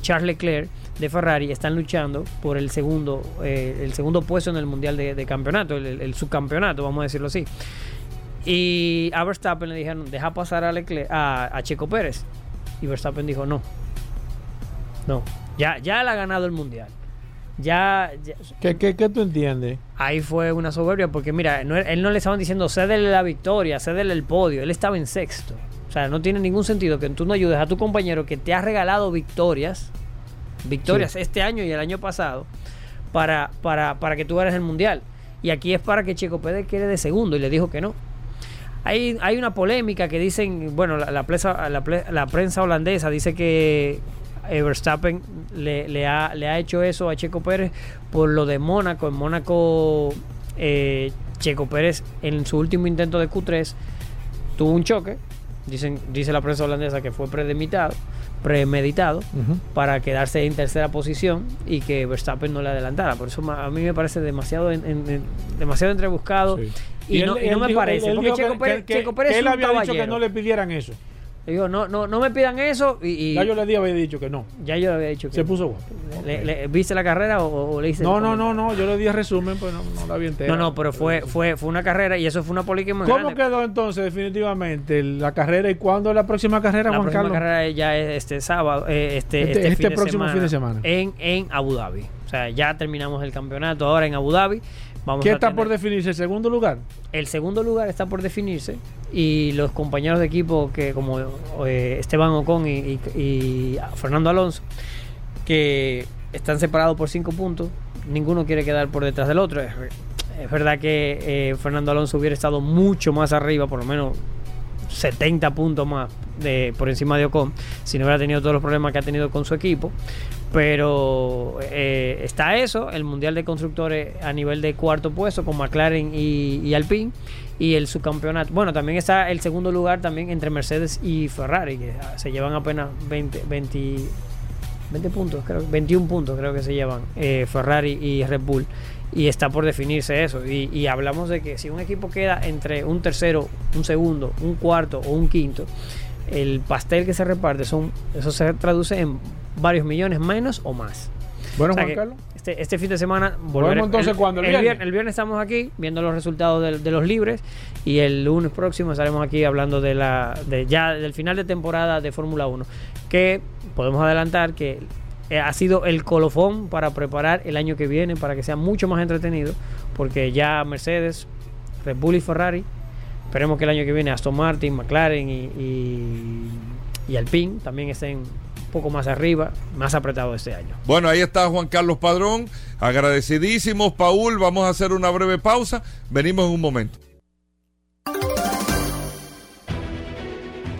Charles Leclerc de Ferrari están luchando por el segundo, eh, el segundo puesto en el Mundial de, Campeonato, el, subcampeonato, vamos a decirlo así. Y a Verstappen le dijeron, deja pasar a, Leclerc, a Checo Pérez. Y Verstappen dijo, no, no, ya, ya él ha ganado el Mundial. Ya, ya- ¿Qué, qué, qué tú entiendes? ahí fue una soberbia porque mira, no- él no le estaban diciendo cédele la victoria, cédele el podio, él estaba en sexto. O sea, no tiene ningún sentido que tú no ayudes a tu compañero que te ha regalado victorias, victorias este año y el año pasado, para, para, para que tú ganes el mundial. Y aquí es para que Checo Pérez quede de segundo y le dijo que no. Hay, hay una polémica que dicen, bueno, la, la prensa, la, prensa holandesa dice que Verstappen le, le ha, le ha hecho eso a Checo Pérez por lo de Mónaco. En Mónaco, eh, Checo Pérez en su último intento de Q3 tuvo un choque. Dicen, dice la prensa holandesa que fue premeditado, premeditado para quedarse en tercera posición y que Verstappen no le adelantara. Por eso a mí me parece demasiado, en- en- en- demasiado entrebuscado. Sí. Y, no, él- y no él me dijo- parece, él porque Checo que- Pérez, que- Checo Pérez que es él un había dicho que no le pidieran eso. Digo, no, no, no me pidan eso y, y Ya yo le di, había dicho que no. ya yo le había dicho que Se puso guapo. le- le- ¿Viste la carrera o, o le hice No, no, no, no, yo le di el resumen, pues no, no la vi entera. No, no, pero fue, fue, fue una carrera y eso fue una polémica muy ¿Cómo grande. quedó entonces definitivamente la carrera y cuándo es la próxima carrera, La Juan próxima Carlos? carrera ya es este sábado, eh, este, Este- este, este fin de próximo semana fin de semana. En, en Abu Dhabi. O sea, ya terminamos el campeonato ahora en Abu Dhabi. Vamos ¿Qué a está tener- por definirse? ¿El segundo lugar? El segundo lugar está por definirse y los compañeros de equipo que como eh, Esteban Ocon y, y- y Fernando Alonso que están separados por cinco puntos, ninguno quiere quedar por detrás del otro. Es, es verdad que eh, Fernando Alonso hubiera estado mucho más arriba, por lo menos 70 puntos más de, por encima de Ocon, si no hubiera tenido todos los problemas que ha tenido con su equipo. Pero eh, está eso, el Mundial de Constructores a nivel de cuarto puesto con McLaren y, y Alpine y el subcampeonato. Bueno, también está el segundo lugar también entre Mercedes y Ferrari, que se llevan apenas 20, 20, 20 puntos, creo, 21 puntos creo que se llevan eh, Ferrari y Red Bull. Y está por definirse eso. Y hablamos de que si un equipo queda entre un tercero, un segundo, un cuarto o un quinto, el pastel que se reparte, son, eso se traduce en varios millones menos o más. Bueno, O sea Juan Carlos. Este, este fin de semana Volvemos entonces. ¿El el, viernes? viernes, el viernes estamos aquí viendo los resultados de, de los libres y el lunes próximo estaremos aquí hablando de la de ya del final de temporada de Fórmula 1 que podemos adelantar que eh, ha sido el colofón para preparar el año que viene para que sea mucho más entretenido porque ya Mercedes, Red Bull y Ferrari esperemos que el año que viene Aston Martin, McLaren y, y, y Alpine también estén un poco más arriba, más apretado este año. Bueno, ahí está Juan Carlos Padrón. Agradecidísimos, Paul. Vamos a hacer una breve pausa. Venimos en un momento.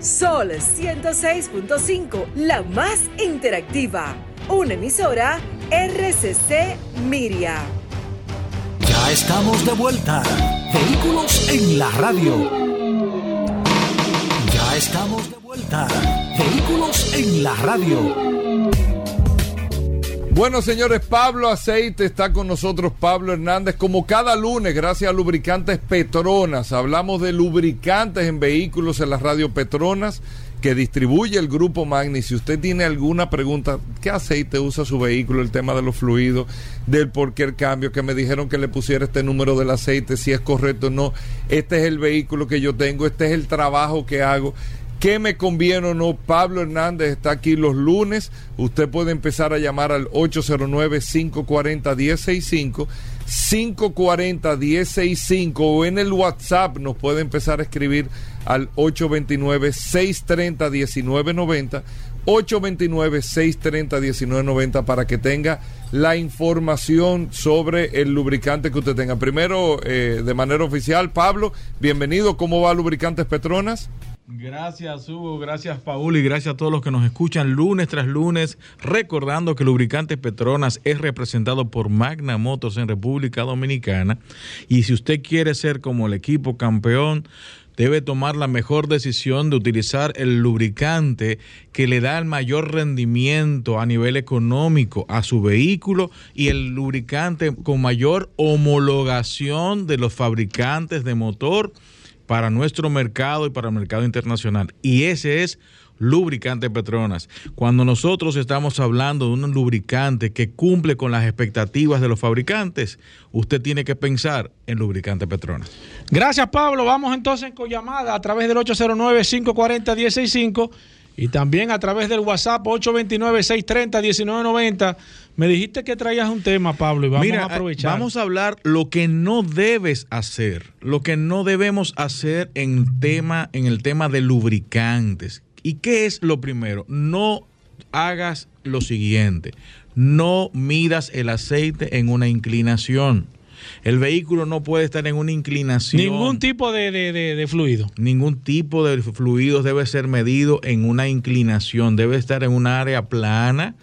Sol 106.5, la más interactiva. Una emisora RCC Miria. Ya estamos de vuelta. Vehículos en la radio. Ya estamos de vuelta. Vehículos en la radio. Bueno, señores, Pablo Aceite está con nosotros, Pablo Hernández, como cada lunes, gracias a Lubricantes Petronas. Hablamos de lubricantes en vehículos en la radio Petronas que distribuye el grupo Magni. Si usted tiene alguna pregunta, ¿qué aceite usa su vehículo? El tema de los fluidos, del por qué el cambio, que me dijeron que le pusiera este número del aceite, si es correcto o no. Este es el vehículo que yo tengo, este es el trabajo que hago. ¿Qué me conviene o no? Pablo Hernández está aquí los lunes. Usted puede empezar a llamar al 809-540-1065, 540-1065 o en el WhatsApp nos puede empezar a escribir al 829-630-1990, 829-630-1990 para que tenga la información sobre el lubricante que usted tenga. Primero, eh, de manera oficial, Pablo, bienvenido. ¿Cómo va Lubricantes Petronas? Gracias Hugo, gracias Paul y gracias a todos los que nos escuchan lunes tras lunes, recordando que Lubricantes Petronas es representado por Magna Motors en República Dominicana y si usted quiere ser como el equipo campeón, debe tomar la mejor decisión de utilizar el lubricante que le da el mayor rendimiento a nivel económico a su vehículo y el lubricante con mayor homologación de los fabricantes de motor para nuestro mercado y para el mercado internacional. Y ese es lubricante Petronas. Cuando nosotros estamos hablando de un lubricante que cumple con las expectativas de los fabricantes, usted tiene que pensar en lubricante Petronas. Gracias, Pablo. Vamos entonces con llamada a través del 809-540-165 y también a través del WhatsApp 829-630-1990. Me dijiste que traías un tema, Pablo, y vamos Mira, a aprovechar. Vamos a hablar lo que no debes hacer, lo que no debemos hacer en, tema, en el tema de lubricantes. ¿Y qué es lo primero? No hagas lo siguiente. No midas el aceite en una inclinación. El vehículo no puede estar en una inclinación. Ningún tipo de, de- de- de fluido. Ningún tipo de fluidos debe ser medido en una inclinación, debe estar en un área plana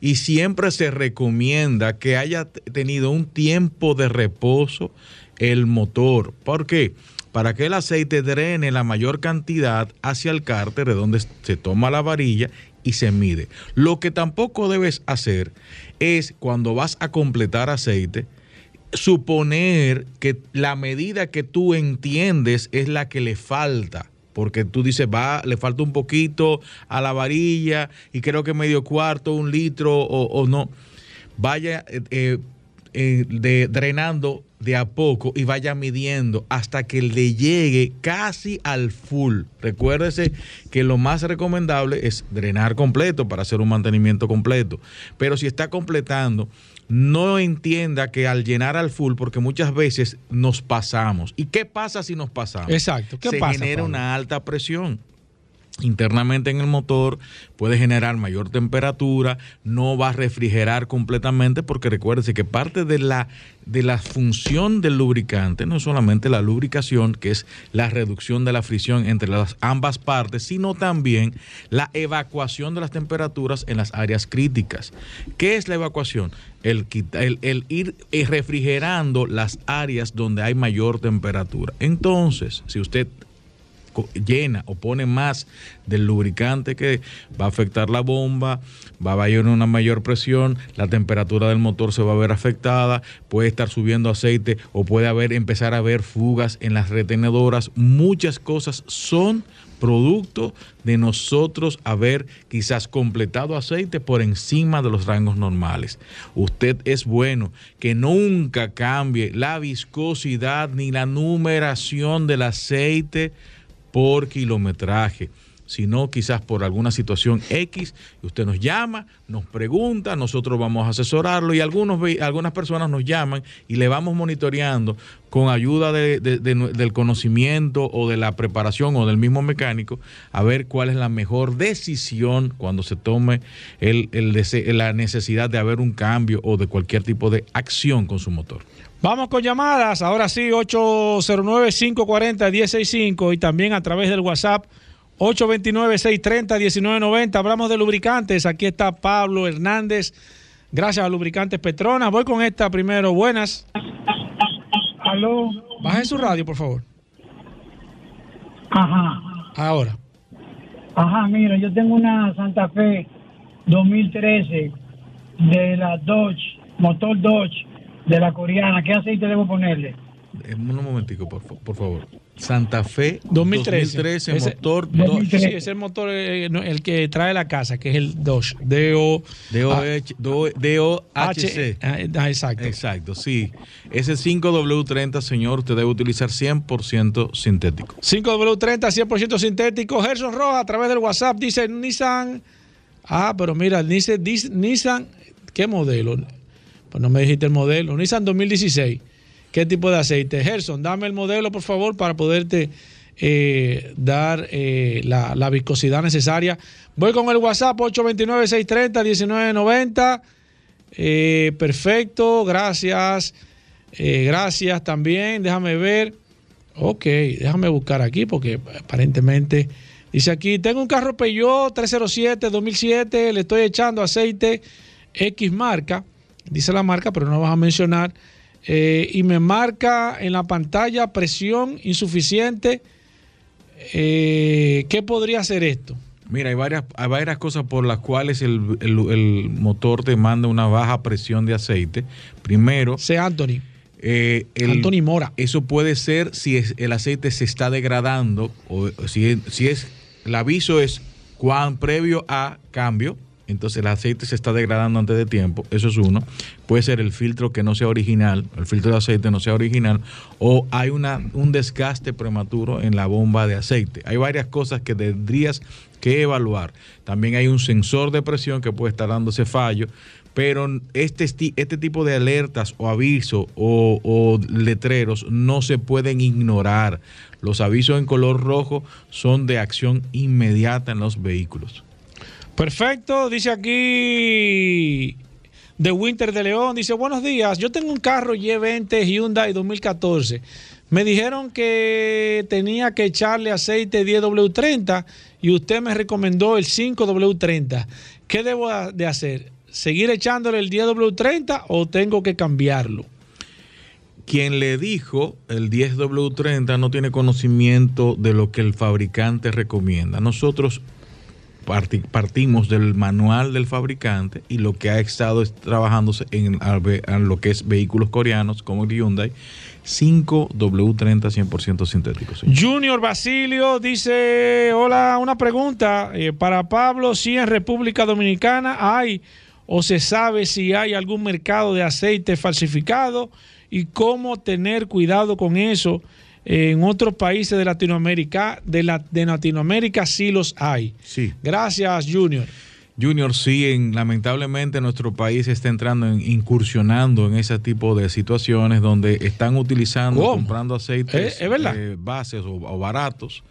y siempre se recomienda que haya tenido un tiempo de reposo el motor. ¿Por qué? Para que el aceite drene la mayor cantidad hacia el cárter de donde se toma la varilla y se mide. Lo que tampoco debes hacer es cuando vas a completar aceite, suponer que la medida que tú entiendes es la que le falta. Porque tú dices, va, le falta un poquito a la varilla y creo que medio cuarto, un litro o, no. Vaya eh, eh, de, drenando de a poco y vaya midiendo hasta que le llegue casi al full. Recuérdese que lo más recomendable es drenar completo para hacer un mantenimiento completo. Pero si está completando, no entienda que al llenar al full, porque muchas veces nos pasamos. ¿Y qué pasa si nos pasamos? Exacto. ¿Qué Se pasa, genera Pablo? una alta presión internamente en el motor, puede generar mayor temperatura, no va a refrigerar completamente porque recuérdese que parte de la, de la función del lubricante no es solamente la lubricación, que es la reducción de la fricción entre las ambas partes, sino también la evacuación de las temperaturas en las áreas críticas. ¿Qué es la evacuación? El, el- ir eh, refrigerando las áreas donde hay mayor temperatura. Entonces, si usted llena o pone más del lubricante que va a afectar la bomba, va a haber una mayor presión, la temperatura del motor se va a ver afectada, puede estar subiendo aceite o puede haber empezar a haber fugas en las retenedoras. Muchas cosas son producto de nosotros haber quizás completado aceite por encima de los rangos normales. Usted es bueno que nunca cambie la viscosidad ni la numeración del aceite por kilometraje, sino quizás por alguna situación X, usted nos llama, nos pregunta, nosotros vamos a asesorarlo y algunos, algunas personas nos llaman y le vamos monitoreando con ayuda de- del conocimiento o de la preparación o del mismo mecánico a ver cuál es la mejor decisión cuando se tome el, el la necesidad de haber un cambio o de cualquier tipo de acción con su motor. Vamos con llamadas. Ahora sí, 809-540-165 y también a través del WhatsApp 829-630-1990. Hablamos de lubricantes. Aquí está Pablo Hernández. Gracias a Lubricantes Petronas. Voy con esta primero. Buenas. Aló. Baje su radio, por favor. Ajá. Ahora. Ajá, mira, yo tengo una Santa Fe 2013 de la Dodge, motor Dodge de la coreana. ¿Qué aceite debo ponerle? Eh, Un momentico, por, por favor. Santa Fe 2013. 2013, Ese- motor Sí, 2013. es el motor, eh, no, el que trae la casa, que es el Dodge. D-O... DOH DOHC. Ah, ah, exacto. Exacto, sí. Ese 5W30, señor, usted debe utilizar 100% sintético. 5W30, 100% sintético. Gerson Rojas, a través del WhatsApp, dice Nissan. Ah, pero mira, dice, dice Nissan, ¿qué modelo? Pues no me dijiste el modelo. Nissan 2016. ¿Qué tipo de aceite? Gerson, dame el modelo, por favor, para poderte eh, dar eh, la, viscosidad necesaria. Voy con el WhatsApp 829-630-1990. Eh, perfecto, gracias. Gracias también. Déjame ver. Ok, déjame buscar aquí porque aparentemente dice aquí, tengo un carro Peugeot 307 2007, le estoy echando aceite X marca, dice la marca, pero no vas a mencionar, eh, y me marca en la pantalla presión insuficiente. Eh, ¿Qué podría ser esto? Mira, hay varias, hay varias cosas por las cuales el, el- el motor te manda una baja presión de aceite. Primero, Sé Anthony. Eh, el- Anthony Mora. Eso puede ser si es- el aceite se está degradando o si si es el aviso es cuán previo a cambio, entonces el aceite se está degradando antes de tiempo, eso es uno. Puede ser el filtro que no sea original, el filtro de aceite no sea original o hay un desgaste prematuro en la bomba de aceite. Hay varias cosas que tendrías que evaluar. También hay un sensor de presión que puede estar dando ese fallo pero este, este tipo de alertas o avisos o letreros no se pueden ignorar. Los avisos en color rojo son de acción inmediata en los vehículos. Perfecto, dice aquí de Winter de León, dice buenos días, yo tengo un carro Y20 Hyundai 2014. Me dijeron que tenía que echarle aceite 10W30 y usted me recomendó el 5W30. ¿Qué debo de hacer? ¿Seguir echándole el 10W30 o tengo que cambiarlo? Quien le dijo el 10W30 no tiene conocimiento de lo que el fabricante recomienda. Nosotros partimos del manual del fabricante y lo que ha estado es trabajándose en, lo que es vehículos coreanos como el Hyundai 5W30 100% sintéticos. Junior Basilio dice, hola, una pregunta eh, para Pablo, si en República Dominicana hay o se sabe si hay algún mercado de aceite falsificado y cómo tener cuidado con eso. En otros países de Latinoamérica, de, la, de Latinoamérica sí los hay. Sí. Gracias, Junior. Junior, sí, en- lamentablemente nuestro país está entrando, en, incursionando en ese tipo de situaciones donde están utilizando, ¿Cómo? comprando aceites ¿Es- es verdad? eh, bases o, o baratos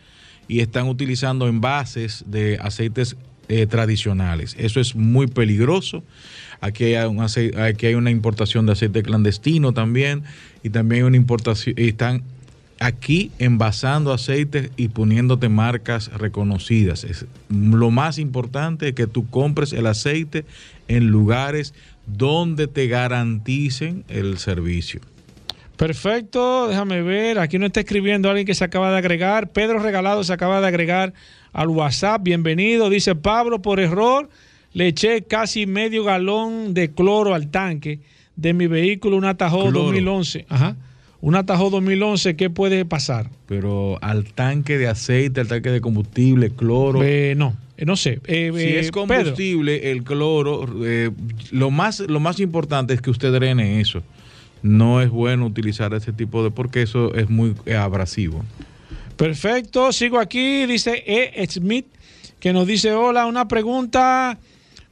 y están utilizando envases de aceites eh, tradicionales. Eso es muy peligroso. Aquí hay, un acei- aquí hay una importación de aceite clandestino también y también hay una importación, y están aquí envasando aceites y poniéndote marcas reconocidas. Es, lo más importante es que tú compres el aceite en lugares donde te garanticen el servicio. Perfecto, déjame ver. Aquí nos está escribiendo alguien que se acaba de agregar. Pedro Regalado se acaba de agregar al WhatsApp. Bienvenido. Dice Pablo, por error le eché casi medio galón de cloro al tanque de mi vehículo, un Atajo Cloro. 2011. Ajá. Un Atajo 2011, ¿qué puede pasar? Pero al tanque de aceite, al tanque de combustible, cloro. Eh, no, eh, no sé. Eh, si eh, es Pedro. combustible, el cloro, lo, más, lo más importante es que usted drene eso. No es bueno utilizar ese tipo de, porque eso es muy abrasivo. Perfecto, sigo aquí, dice E. Smith, que nos dice, hola, una pregunta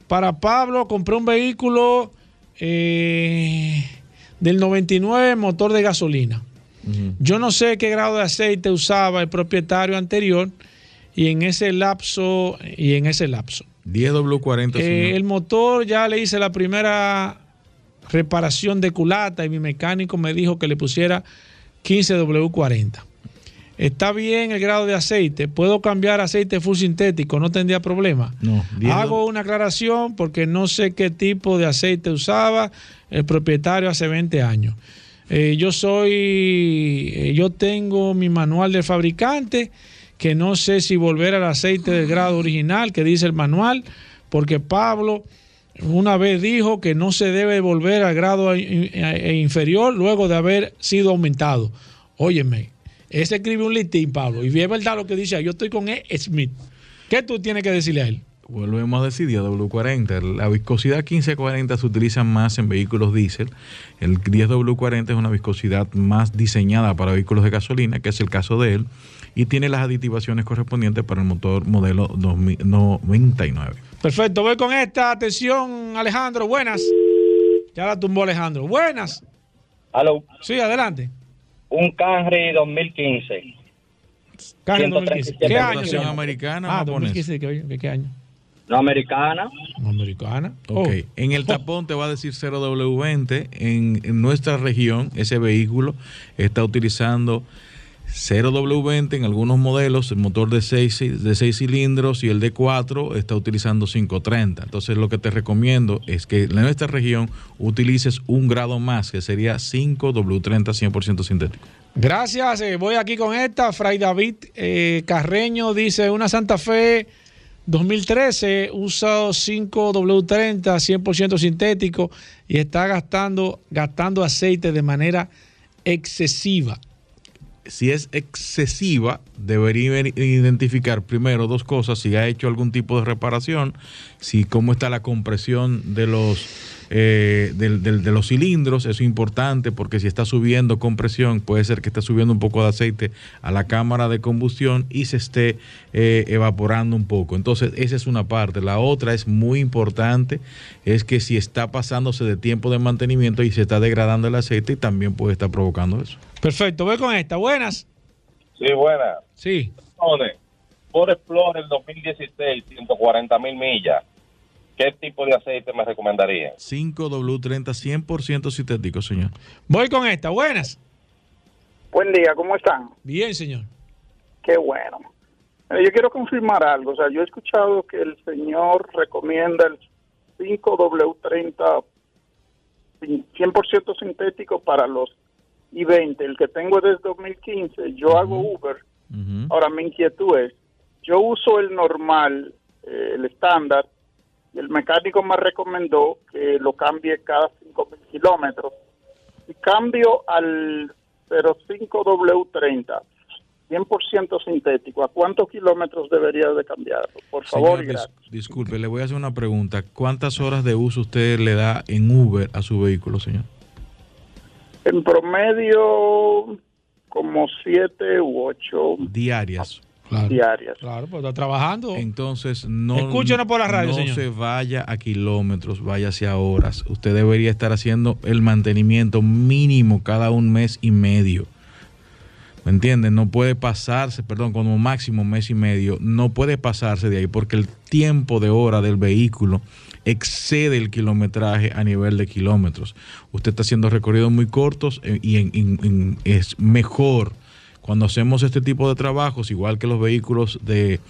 para Pablo, compré un vehículo eh, del 99, motor de gasolina. Yo no sé qué grado de aceite usaba el propietario anterior y en ese lapso, y en ese lapso. 10W40, Eh, el motor ya le hice la primera reparación de culata y mi mecánico me dijo que le pusiera 15W40. Está bien el grado de aceite. Puedo cambiar aceite full sintético, no tendría problema. No, 10 Hago una aclaración porque no sé qué tipo de aceite usaba el propietario hace 20 años. Eh, yo soy, eh, yo tengo mi manual del fabricante que no sé si volver al aceite del grado original que dice el manual, porque Pablo una vez dijo que no se debe volver al grado eh, inferior luego de haber sido aumentado. Óyeme, ese escribe un listín, Pablo, y es verdad lo que dice, ahí. yo estoy con E. Smith. ¿Qué tú tienes que decirle a él? Volvemos a decir, W40. La viscosidad 1540 se utiliza más en vehículos diésel. El 10W40 es una viscosidad más diseñada para vehículos de gasolina, que es el caso de él, y tiene las aditivaciones correspondientes para el motor modelo 2099. Perfecto, voy con esta. Atención, Alejandro, buenas. Ya la tumbó Alejandro. Buenas. Aló, Sí, adelante. Un Camry 2015. Carne 137 2015. ¿Qué año? Americana Ah, japonesa? 2015. ¿Qué, qué- qué año? No americana. Americana. Ok, Oh. en el tapón te va a decir 0W20. En, en nuestra región, ese vehículo está utilizando 0W20 en algunos modelos, el motor de 6 de cilindros y el de 4 está utilizando 530. Entonces lo que te recomiendo es que en nuestra región utilices un grado más, que sería 5W30 100% sintético. Gracias. eh, voy aquí con esta. Fray David eh, Carreño dice una Santa Fe 2013 usa 5W30 100% sintético y está gastando, gastando aceite de manera excesiva. Si es excesiva, debería identificar primero dos cosas, si ha hecho algún tipo de reparación, si cómo está la compresión de los eh, del- del- de los cilindros, eso es importante porque si está subiendo compresión, puede ser que esté subiendo un poco de aceite a la cámara de combustión y se esté eh, evaporando un poco. Entonces, esa es una parte. La otra es muy importante, es que si está pasándose de tiempo de mantenimiento y se está degradando el aceite, también puede estar provocando eso. Perfecto, voy con esta. Buenas. Sí, buena. Sí. Por Explorer 2016, 140 mil millas. ¿Qué tipo de aceite me recomendaría? 5W30 100% sintético, señor. Voy con esta. Buenas. Buen día, ¿cómo están? Bien, señor. Qué bueno. Yo quiero confirmar algo. O sea, yo he escuchado que el señor recomienda el 5W30 sin- 100% sintético para los I-20. El que tengo es desde 2015. Yo hago Uber. Ahora, mi inquietud es, yo uso el normal, eh, el estándar, el mecánico me recomendó que lo cambie cada 5.000 kilómetros. Y cambio al 05W30, 100% sintético. ¿A cuántos kilómetros debería de cambiarlo? Por favor, Señor, dis- disculpe, le voy a hacer una pregunta. ¿Cuántas horas de uso usted le da en Uber a su vehículo, señor? En promedio, como 7 u 8 Diarias. Diarias. Claro, pues está trabajando. Entonces, no, Escúchenos por la radio, no señor. se vaya a kilómetros, vaya hacia horas. Usted debería estar haciendo el mantenimiento mínimo cada un mes y medio. ¿Me entienden? No puede pasarse, perdón, como máximo mes y medio, no puede pasarse de ahí porque el tiempo de hora del vehículo excede el kilometraje a nivel de kilómetros. Usted está haciendo recorridos muy cortos eh, y en- en- en- es mejor cuando hacemos este tipo de trabajos, igual que los vehículos de,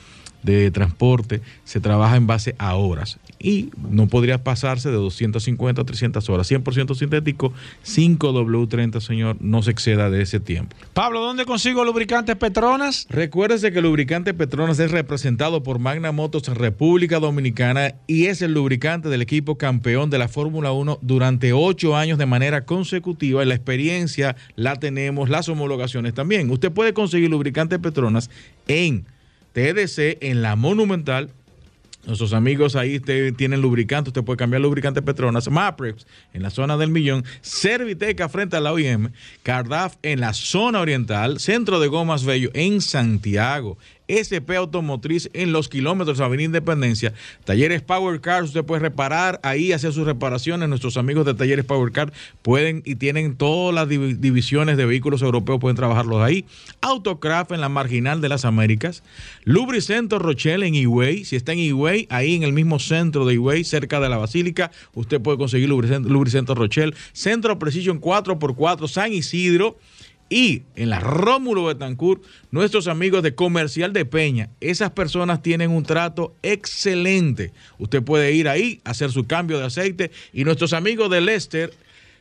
de transporte, se trabaja en base a horas. Y no podría pasarse de 250 a 300 horas. 100% sintético, 5W30, señor, no se exceda de ese tiempo. Pablo, ¿dónde consigo lubricantes Petronas? Recuérdese que el lubricante Petronas es representado por Magna Motos República Dominicana y es el lubricante del equipo campeón de la Fórmula 1 durante ocho años de manera consecutiva. Y la experiencia la tenemos, las homologaciones también. Usted puede conseguir lubricante Petronas en TDC, en la Monumental, Nuestros amigos ahí te- tienen lubricante, usted puede cambiar lubricante Petronas, Maprex en la zona del millón, Serviteca frente a la OIM, Cardaf en la zona oriental, Centro de Gomas Bello en Santiago, SP Automotriz en los kilómetros Avenida Independencia, Talleres Power Cars, usted puede reparar ahí, hacer sus reparaciones, nuestros amigos de Talleres Power Car pueden y tienen todas las divi- divisiones de vehículos europeos, pueden trabajarlos ahí, Autocraft en la Marginal de las Américas, Lubricento Rochelle en Higüey, si está en Higüey, ahí en el mismo centro de Higüey, cerca de la Basílica, usted puede conseguir Lubricento, Lubricento Rochelle, Centro Precision 4x4 San Isidro, y en la Rómulo Betancourt, nuestros amigos de Comercial de Peña, esas personas tienen un trato excelente. Usted puede ir ahí, hacer su cambio de aceite. Y nuestros amigos de Lester,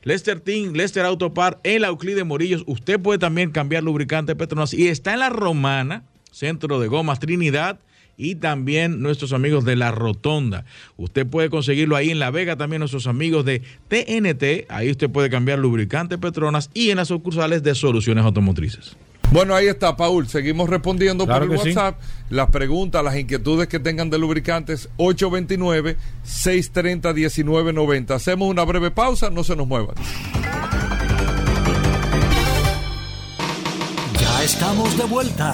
Lester Team, Lester Autopar, en la Euclid de Morillos, usted puede también cambiar lubricante Petronas. Y está en la Romana, Centro de Gomas Trinidad, y también nuestros amigos de La Rotonda. Usted puede conseguirlo ahí en La Vega, también nuestros amigos de TNT. Ahí usted puede cambiar lubricante Petronas y en las sucursales de Soluciones Automotrices. Bueno, ahí está, Paul. Seguimos respondiendo Claro por el sí. WhatsApp. Las preguntas, las inquietudes que tengan de lubricantes, 829-630-1990. Hacemos una breve pausa, no se nos muevan. Ya estamos de vuelta.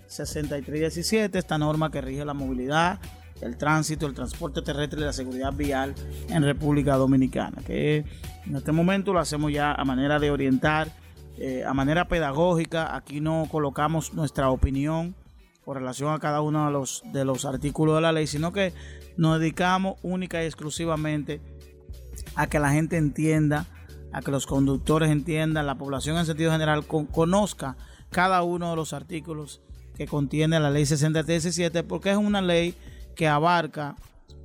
6317, esta norma que rige la movilidad, el tránsito, el transporte terrestre y la seguridad vial en República Dominicana, que en este momento lo hacemos ya a manera de orientar, eh, a manera pedagógica, aquí no colocamos nuestra opinión con relación a cada uno de los, de los artículos de la ley, sino que nos dedicamos única y exclusivamente a que la gente entienda, a que los conductores entiendan, la población en sentido general con- conozca cada uno de los artículos que contiene la ley 6317 porque es una ley que abarca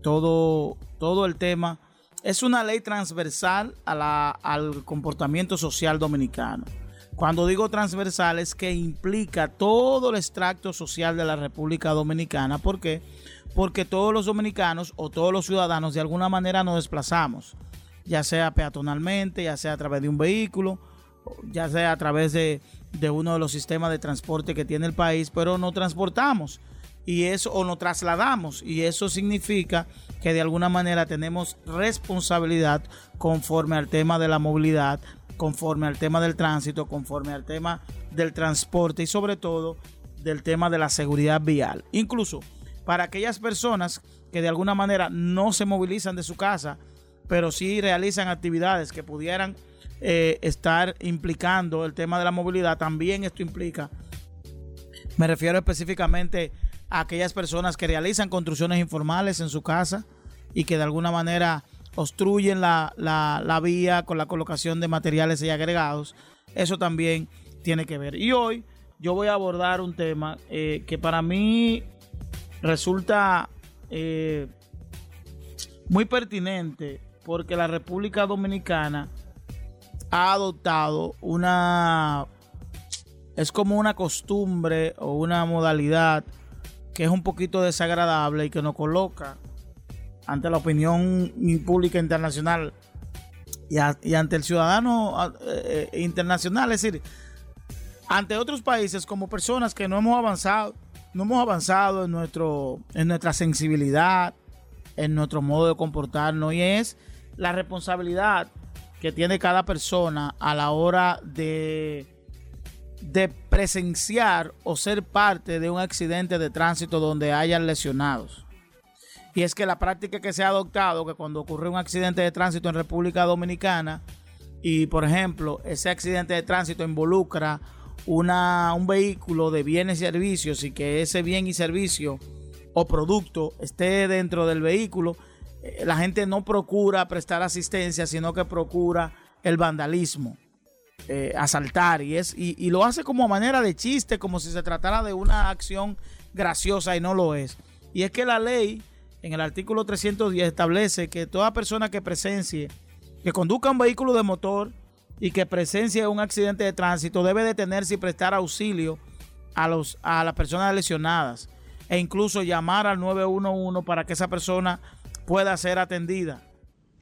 todo, todo el tema. Es una ley transversal a la- al comportamiento social dominicano. Cuando digo transversal es que implica todo el extracto social de la República Dominicana. ¿Por qué? Porque todos los dominicanos o todos los ciudadanos de alguna manera nos desplazamos, ya sea peatonalmente, ya sea a través de un vehículo, ya sea a través de, de uno de los sistemas de transporte que tiene el país, pero no transportamos y eso o nos trasladamos y eso significa que de alguna manera tenemos responsabilidad conforme al tema de la movilidad, conforme al tema del tránsito, conforme al tema del transporte y sobre todo del tema de la seguridad vial. Incluso para aquellas personas que de alguna manera no se movilizan de su casa, pero sí realizan actividades que pudieran eh, estar implicando el tema de la movilidad, también esto implica me refiero específicamente a aquellas personas que realizan construcciones informales en su casa y que de alguna manera obstruyen la, la- la vía con la colocación de materiales y agregados. Eso también tiene que ver. Y hoy yo voy a abordar un tema eh, que para mí resulta eh, muy pertinente porque la República Dominicana ha adoptado una es como una costumbre o una modalidad que es un poquito desagradable y que nos coloca ante la opinión pública internacional y, ante el ciudadano eh, internacional, es decir, ante otros países como personas que no hemos avanzado, no hemos avanzado en nuestro en nuestra sensibilidad, en nuestro modo de comportarnos y es la responsabilidad que tiene cada persona a la hora de de presenciar o ser parte de un accidente de tránsito donde hayan lesionados. Y es que la práctica que se ha adoptado, que cuando ocurre un accidente de tránsito en República Dominicana y, por ejemplo, ese accidente de tránsito involucra una, un vehículo de bienes y servicios y que ese bien y servicio o producto esté dentro del vehículo, eh, la gente no procura prestar asistencia, sino que procura el vandalismo eh, asaltar y es y, lo hace como manera de chiste, como si se tratara de una acción graciosa y no lo es. Y es que la ley en el artículo 310 establece que toda persona que presencie, que conduzca un vehículo de motor y que presencie un accidente de tránsito debe detenerse y prestar auxilio a, los, a las personas lesionadas e incluso llamar al 911 para que esa persona pueda ser atendida.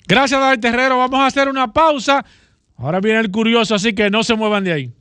Gracias, David Terrero. Vamos a hacer una pausa. Ahora viene el curioso, así que no se muevan de ahí.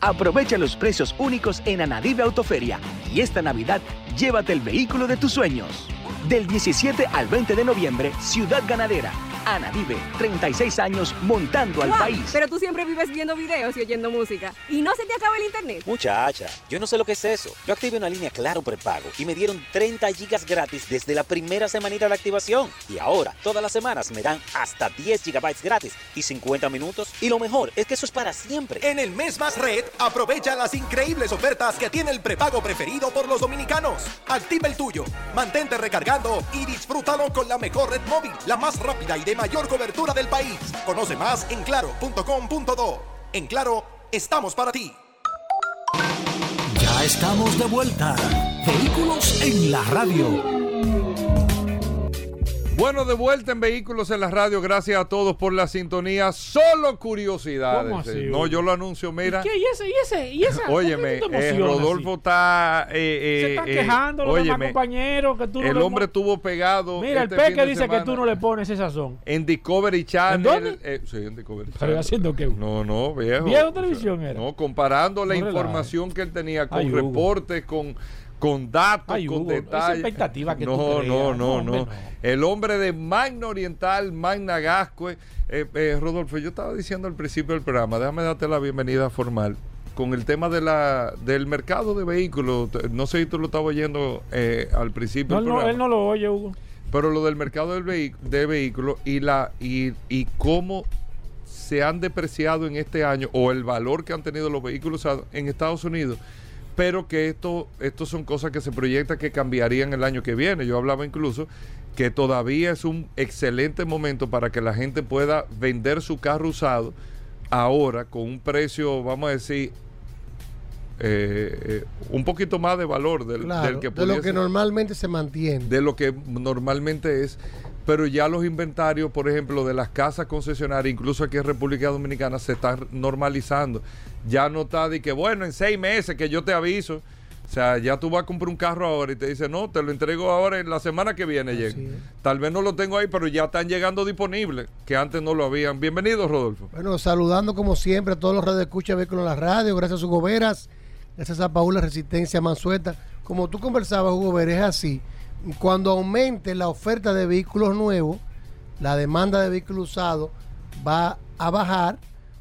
Aprovecha los precios únicos en Anadive Autoferia y esta Navidad llévate el vehículo de tus sueños. Del 17 al 20 de noviembre, Ciudad Ganadera. Anadive, 36 años montando al país. Pero tú siempre vives viendo videos y oyendo música. ¿Y no se te acaba el internet? Muchacha, yo no sé lo que es eso. Yo activé una línea Claro prepago y me dieron 30 gigas gratis desde la primera semanita de activación. Y ahora, todas las semanas me dan hasta 10 gigabytes gratis y 50 minutos. Y lo mejor es que eso es para siempre. En el mes más red, aprovecha las increíbles ofertas que tiene el prepago preferido por los dominicanos. Activa el tuyo, mantente y disfrútalo con la mejor red móvil, la más rápida y de mayor cobertura del país. Conoce más en claro.com.do. En Claro, estamos para ti. Ya estamos de vuelta. Vehículos en la radio. Bueno, de vuelta en Vehículos en la Radio. Gracias a todos por la sintonía. Solo curiosidades. ¿Cómo así, eh. No, yo lo anuncio, mira. ¿Y qué? ¿Y ese? ¿Y ese? ¿Y esa? Óyeme, ¿Por qué tú te eh, Rodolfo está. eh, Se eh, están eh, quejando los demás óyeme, compañeros que tú no El hombre estuvo pegado. Mira, este el peque dice que semana tú no le pones esa sazón. En Discovery Channel. dónde? eh, sí, en Discovery ¿Pero Channel. haciendo qué? No, no, viejo. ¿Viejo televisión era? No, comparando la No relajes. información que él tenía con Ay, reportes, con, con datos, Ay, con Hugo, esa detalles. expectativa que no, tú creas. no, No, no, hombre, no. El hombre de Magna Oriental, Magna Gascue. Eh, eh, Rodolfo, yo estaba diciendo al principio del programa, déjame darte la bienvenida formal. con el tema de la, del mercado de vehículos, no sé si tú lo estabas oyendo eh, al principio. No, del no, él no lo oye, Hugo. Pero lo del mercado del de vehículos y la y, y cómo se han depreciado en este año o el valor que han tenido los vehículos usados en Estados Unidos, pero que esto estos son cosas que se proyecta que cambiarían el año que viene. Yo hablaba incluso que todavía es un excelente momento para que la gente pueda vender su carro usado ahora con un precio, vamos a decir, eh, eh, un poquito más de valor del, Claro, del que de lo que normalmente se mantiene. de lo que normalmente es, pero ya los inventarios, por ejemplo, de las casas concesionarias, incluso aquí en República Dominicana, se están normalizando. Ya no está de que, bueno, en seis meses que yo te aviso. O sea, ya tú vas a comprar un carro ahora y te dice, no, te lo entrego ahora en la semana que viene. llega. Tal vez no lo tengo ahí, pero ya están llegando disponibles, que antes no lo habían. Bienvenido, Rodolfo. Bueno, saludando como siempre a todos los redes escucha Vehículos en la radio, gracias a Hugo Veras, gracias a Paula Resistencia Mansueta. Como tú conversabas, Hugo Veras, es así. Cuando aumente la oferta de vehículos nuevos, la demanda de vehículos usados va a bajar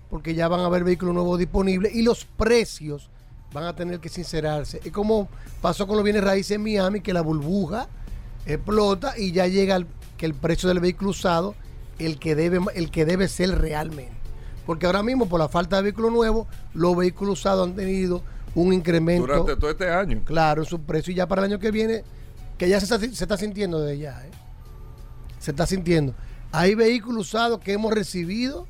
porque ya van a haber vehículos nuevos disponibles y los precios van a tener que sincerarse. Y como pasó con los bienes raíces en Miami, que la burbuja explota y ya llega el, que el precio del vehículo usado, el que debe, el que debe ser realmente. Porque ahora mismo, por la falta de vehículos nuevos, los vehículos usados han tenido un incremento. Durante todo este año. Claro, en su precio. Y ya para el año que viene, que ya se está, sintiendo de ya. ¿eh? Se está sintiendo. Hay vehículos usados que hemos recibido,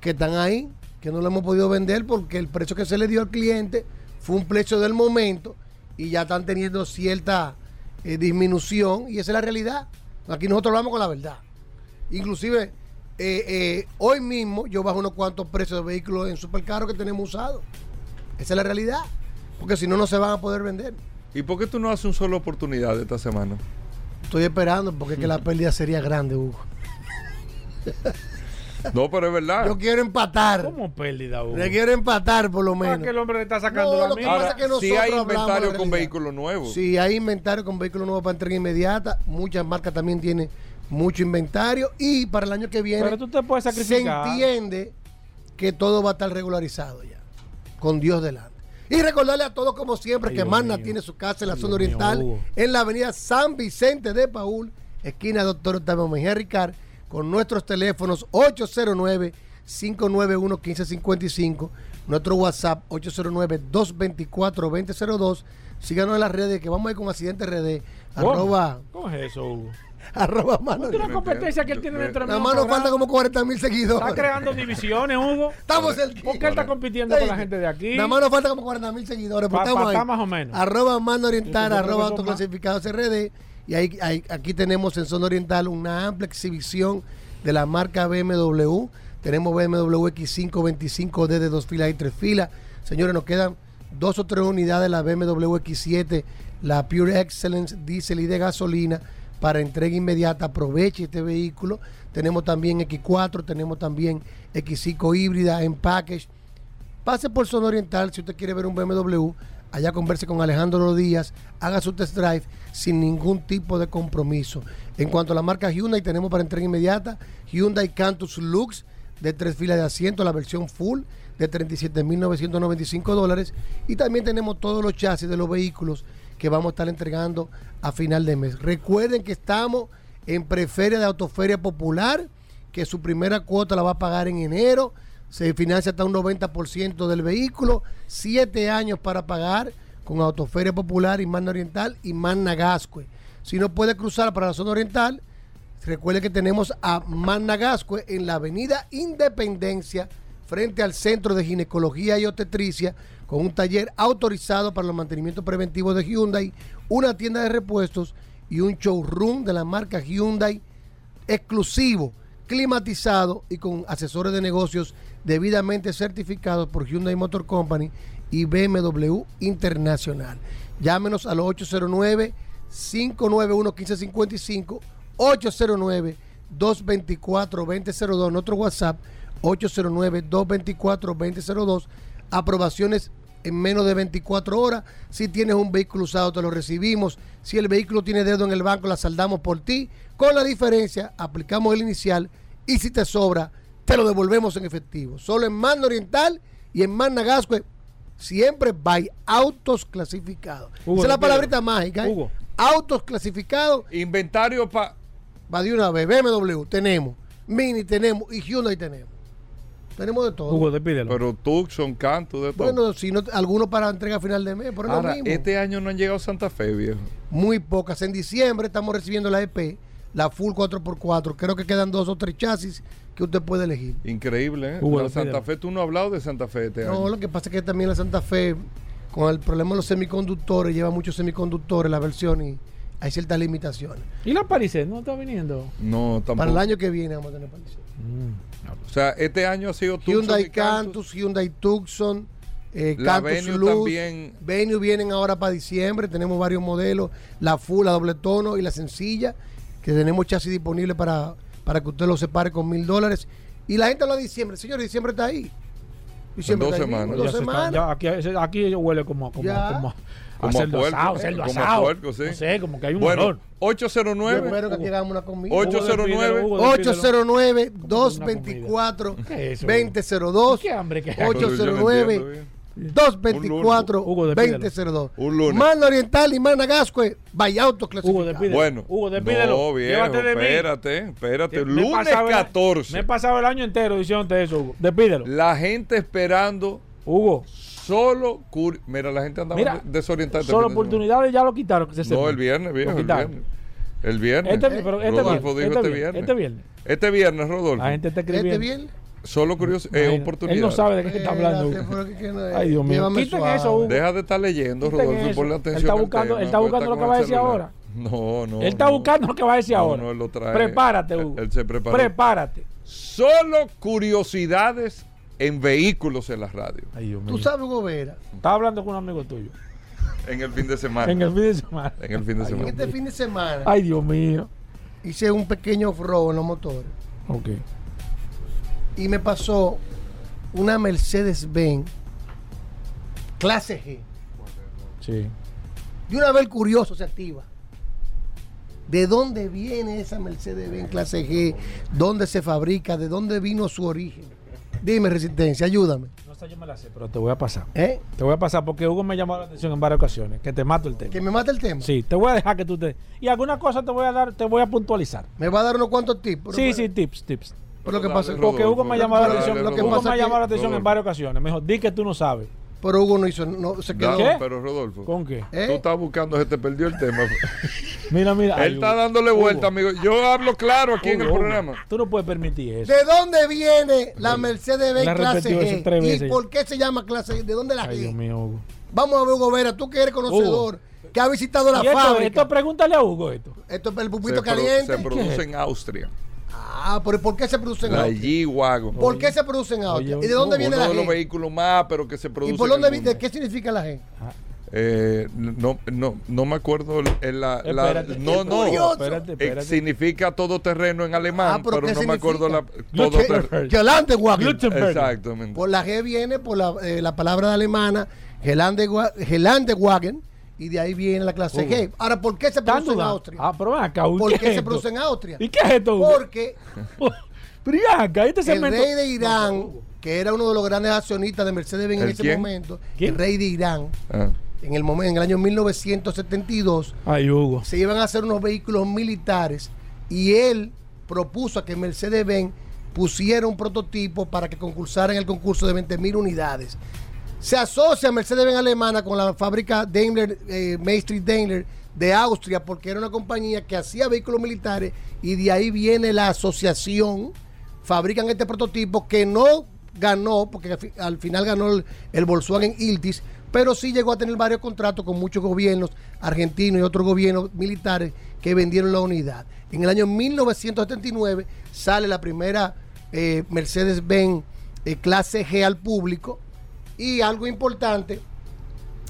que están ahí, que no lo hemos podido vender porque el precio que se le dio al cliente fue un precio del momento y ya están teniendo cierta eh, disminución y esa es la realidad. Aquí nosotros hablamos con la verdad. Inclusive, eh, hoy mismo yo bajo unos cuantos precios de vehículos en supercarros que tenemos usados. Esa es la realidad. Porque si no, no se van a poder vender. ¿Y por qué tú no haces un solo oportunidad esta semana? Estoy esperando porque es que la pérdida sería grande, Hugo. No, pero es verdad. Yo quiero empatar. ¿Cómo pérdida, Hugo? Le quiero empatar por lo Ah, menos. que el hombre le está sacando No, la lo que mía. pasa es que nosotros sí hay inventario con vehículos nuevos. Sí, hay inventario con vehículos nuevos para entrega inmediata. Muchas marcas también tienen mucho inventario. Y para el año que viene Pero tú te puedes se sacrificar. entiende que todo va a estar regularizado ya. Con Dios delante. Y recordarle a todos, como siempre, Ay, que Magna mío. tiene su casa en la Ay, zona mío, oriental, en la avenida San Vicente de Paul, esquina Doctor Octavio Mejía Ricard, con nuestros teléfonos 809-591-1555, nuestro WhatsApp 809-224-2002. Síganos en las redes, que vamos a ir con Accidente RD, arroba, ¿Cómo es eso, Hugo? arroba Mano. Es una competencia que él tiene dentro del Nada mismo más nos programa. falta como 40 mil seguidores. Está creando divisiones, Hugo. Estamos el ¿Por qué él está compitiendo con la gente de aquí? Nada más nos falta como 40 mil seguidores. pero Pa- estamos pa- ahí. más o menos. Arroba Mano Oriental, arroba autoclasificados RD. Y ahí, ahí- aquí tenemos en Zona Oriental una amplia exhibición de la marca BMW. Tenemos BMW X525D de dos filas y tres filas. Señores, nos quedan dos o tres unidades de la BMW X7, la Pure Excellence Diesel y de gasolina para entrega inmediata. Aproveche este vehículo. Tenemos también X4, tenemos también X5 híbrida en package. Pase por Zona Oriental si usted quiere ver un BMW. Allá converse con Alejandro Díaz, haga su test drive sin ningún tipo de compromiso. En cuanto a la marca Hyundai, tenemos para entrega inmediata Hyundai Cantus Lux de tres filas de asiento, la versión full de 37.995 dólares. Y también tenemos todos los chasis de los vehículos que vamos a estar entregando a final de mes. Recuerden que estamos en Preferia de Autoferia Popular, que su primera cuota la va a pagar en enero. Se financia hasta un 90% del vehículo, siete años para pagar con Autoferia Popular y Magna Oriental y Magna Gascue. Si no puede cruzar para la zona oriental, recuerde que tenemos a Magna Gascue en la avenida Independencia, frente al Centro de Ginecología y Obstetricia, con un taller autorizado para los mantenimientos preventivos de Hyundai, una tienda de repuestos y un showroom de la marca Hyundai exclusivo, climatizado y con asesores de negocios debidamente certificados por Hyundai Motor Company y BMW Internacional. Llámenos al 809-591-1555, 809-224-2002, nuestro WhatsApp 809-224-2002, aprobaciones en menos de 24 horas. Si tienes un vehículo usado, te lo recibimos. Si el vehículo tiene dedo en el banco, la saldamos por ti. Con la diferencia, aplicamos el inicial y si te sobra, te lo devolvemos en efectivo. Solo en Manda Oriental y en Magna Gascue, Siempre by autos clasificados. Hugo, Esa es la palabrita mágica. ¿eh? Hugo. Autos clasificados. Inventario para. Va de una vez. BMW tenemos. Mini tenemos. Y Hyundai tenemos. Tenemos de todo. Hugo, despídelo. Pero Tucson, Canto, de todo. Bueno, si no, algunos para entrega a final de mes, pero es lo Ahora, mismo. este año no han llegado a Santa Fe, viejo. Muy pocas. En diciembre estamos recibiendo la EP, la Full 4x4. Creo que quedan dos o tres chasis que usted puede elegir. Increíble, ¿eh? Hugo, la. Santa Fe, tú no has hablado de Santa Fe este No, año. lo que pasa es que también la Santa Fe, con el problema de los semiconductores, lleva muchos semiconductores la versión y hay ciertas limitaciones. ¿Y la Parisette no está viniendo? No, tampoco. Para el año que viene vamos a tener Palisade. O sea, este año ha sido Tucson Hyundai y Cantus. Cantus, Hyundai Tucson, eh, La Cantus Venue Luz, también. Venue vienen ahora para diciembre, tenemos varios modelos, la full, la doble tono y la sencilla, que tenemos chasis disponible para, para que usted lo separe con mil dólares. Y la gente habla de diciembre, señor, diciembre está ahí. Diciembre dos está ahí, semanas. dos Ya se está- semanas. ya aquí, aquí huele como, como, Ya. como, Como a puerco, asado, cerdo como a asado. puerco, sí. No sé, como que hay un Bueno, olor. 809. Yo espero que hagamos una comida. 809. 809 224 ¿Qué es eso? 2002 ¿Qué hambre que hay? 809 224 Hugo, despídelo. 2002 Un lunes. Mano Oriental y Mana Gascue Vaya autos clasificados Bueno, Hugo, despídelo. no, viejo, Llévate de mí. espérate, espérate. Me Lunes pasado el- 14. Me he pasado el año entero diciéndote eso, Hugo. Despídelo. La gente esperando. Hugo. Solo. cur- Mira, la gente andaba Mira, desorientada. este Solo oportunidades ya lo quitaron. Que se sepa. No, el viernes, viejo. El viernes. El viernes. Este- pero este Rodolfo viernes, dijo este este viernes, viernes. este viernes. Este viernes, Rodolfo. La gente está escribiendo. Este viernes Solo curioso. Eh, Imagínate, oportunidad. Él no sabe de qué está hablando. No es. Ay, Dios mío. Quiten eso, Hugo. Deja de estar leyendo, Rodolfo, y ponle Él atención. está al buscando- tema, él está buscando lo que va a decir ahora. No, no. Él está no. buscando lo que va a decir No, ahora. no, él lo trae. Prepárate, Él- Hugo. Él se preparó. Prepárate. Solo curiosidades en vehículos en la radio. Ay. Tú sabes Hugo Vera Estaba hablando con un amigo tuyo. En el fin de semana. En el fin de semana. En el fin de semana. Este fin de semana Ay, Dios mío. hice un pequeño off-road en los motores Ok. y me pasó una Mercedes-Benz clase G. Sí. De una vez el curioso se activa. ¿De dónde viene esa Mercedes-Benz clase G? ¿Dónde se fabrica? ¿De dónde vino su origen? Dime, Resistencia, ayúdame. No sé, yo me la sé, pero te voy a pasar. ¿Eh? Te voy a pasar porque Hugo me llamó la atención en varias ocasiones. Que te mato el tema. ¿Que me mata el tema? Sí, te voy a dejar que tú te. Y alguna cosa te voy a dar, te voy a puntualizar. Me va a dar unos cuantos tips. Sí, bueno. sí, tips, tips. Pero lo que pasa Porque Hugo me ha llamado la atención. lo que Hugo pasa me ha llamado la atención en varias ocasiones. Me dijo, di que tú no sabes. Pero Hugo no hizo, no se quedó. No, ¿Qué? pero Rodolfo. ¿Con qué? ¿Eh? Tú estás buscando, se te perdió el tema. Mira, mira. Él ay, está Hugo. dándole vuelta, Hugo, amigo. Yo hablo claro aquí en el Hugo, programa. Tú no puedes permitir eso. ¿De dónde viene la Mercedes-Benz Le ha clase G? ¿Y por qué se llama clase G? ¿De dónde la Ay, Dios G? mío, Hugo. Vamos a ver, Hugo Vera, tú que eres conocedor, que ha visitado la Y esto, fábrica. esto pregúntale a Hugo esto. Esto es el Se, pupito pro- caliente. se produce en Austria. Ah, pero ¿por qué se produce en Austria? G-Wagon. ¿Por qué se produce en Austria? Oye, ¿Y de dónde Hugo, viene Uno la de los G? vehículos más, pero que se produce ¿Y por en el dónde viene? mundo. ¿Qué significa la G? Eh, no, no, no me acuerdo la, Espérate, no, no, curioso. Espérate, Eh, espérate. significa todoterreno en alemán, Ah, pero pero, ¿qué no me acuerdo la Wagen. Gluten- Exactamente. Por la G viene por la, eh, la palabra de alemana Gelande, Wa- Gelande Wagen y de ahí viene la clase Hugo. G. Ahora, ¿por qué se ¿Están produce en? Austria? Ah, pero acá, ¿Por ¿qué se produce en Austria? ¿Y qué es esto? Porque acá, este el rey de Irán, que era uno de los grandes accionistas de Mercedes-Benz en ¿El ese quién? momento, ¿Quién? el rey de Irán, Ah. En el momento, en el año 1972, Ay, Hugo. se iban a hacer unos vehículos militares y él propuso a que Mercedes-Benz pusiera un prototipo para que concursara en el concurso de 20 mil unidades. Se asocia Mercedes-Benz alemana con la fábrica Daimler, eh, Maestri Daimler de Austria, porque era una compañía que hacía vehículos militares y de ahí viene la asociación. Fabrican este prototipo que no ganó, porque al final ganó el, el Volkswagen Iltis, pero sí llegó a tener varios contratos con muchos gobiernos argentinos y otros gobiernos militares que vendieron la unidad. En el año 1979 sale la primera eh, Mercedes-Benz eh, clase G al público y algo importante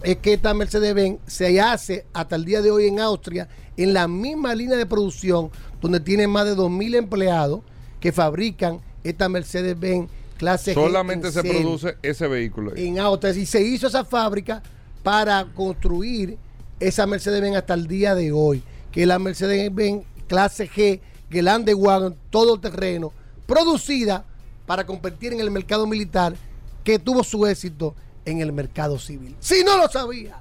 es que esta Mercedes-Benz se hace hasta el día de hoy en Austria en la misma línea de producción donde tiene más de 2.000 empleados que fabrican esta Mercedes-Benz clase Solamente en se produce ese vehículo. ahí. en Austria y se hizo esa fábrica para construir esa Mercedes-Benz hasta el día de hoy, que la Mercedes-Benz clase G, Gelande Wagon, todo terreno, producida para competir en el mercado militar, que tuvo su éxito en el mercado civil. Si no lo sabía.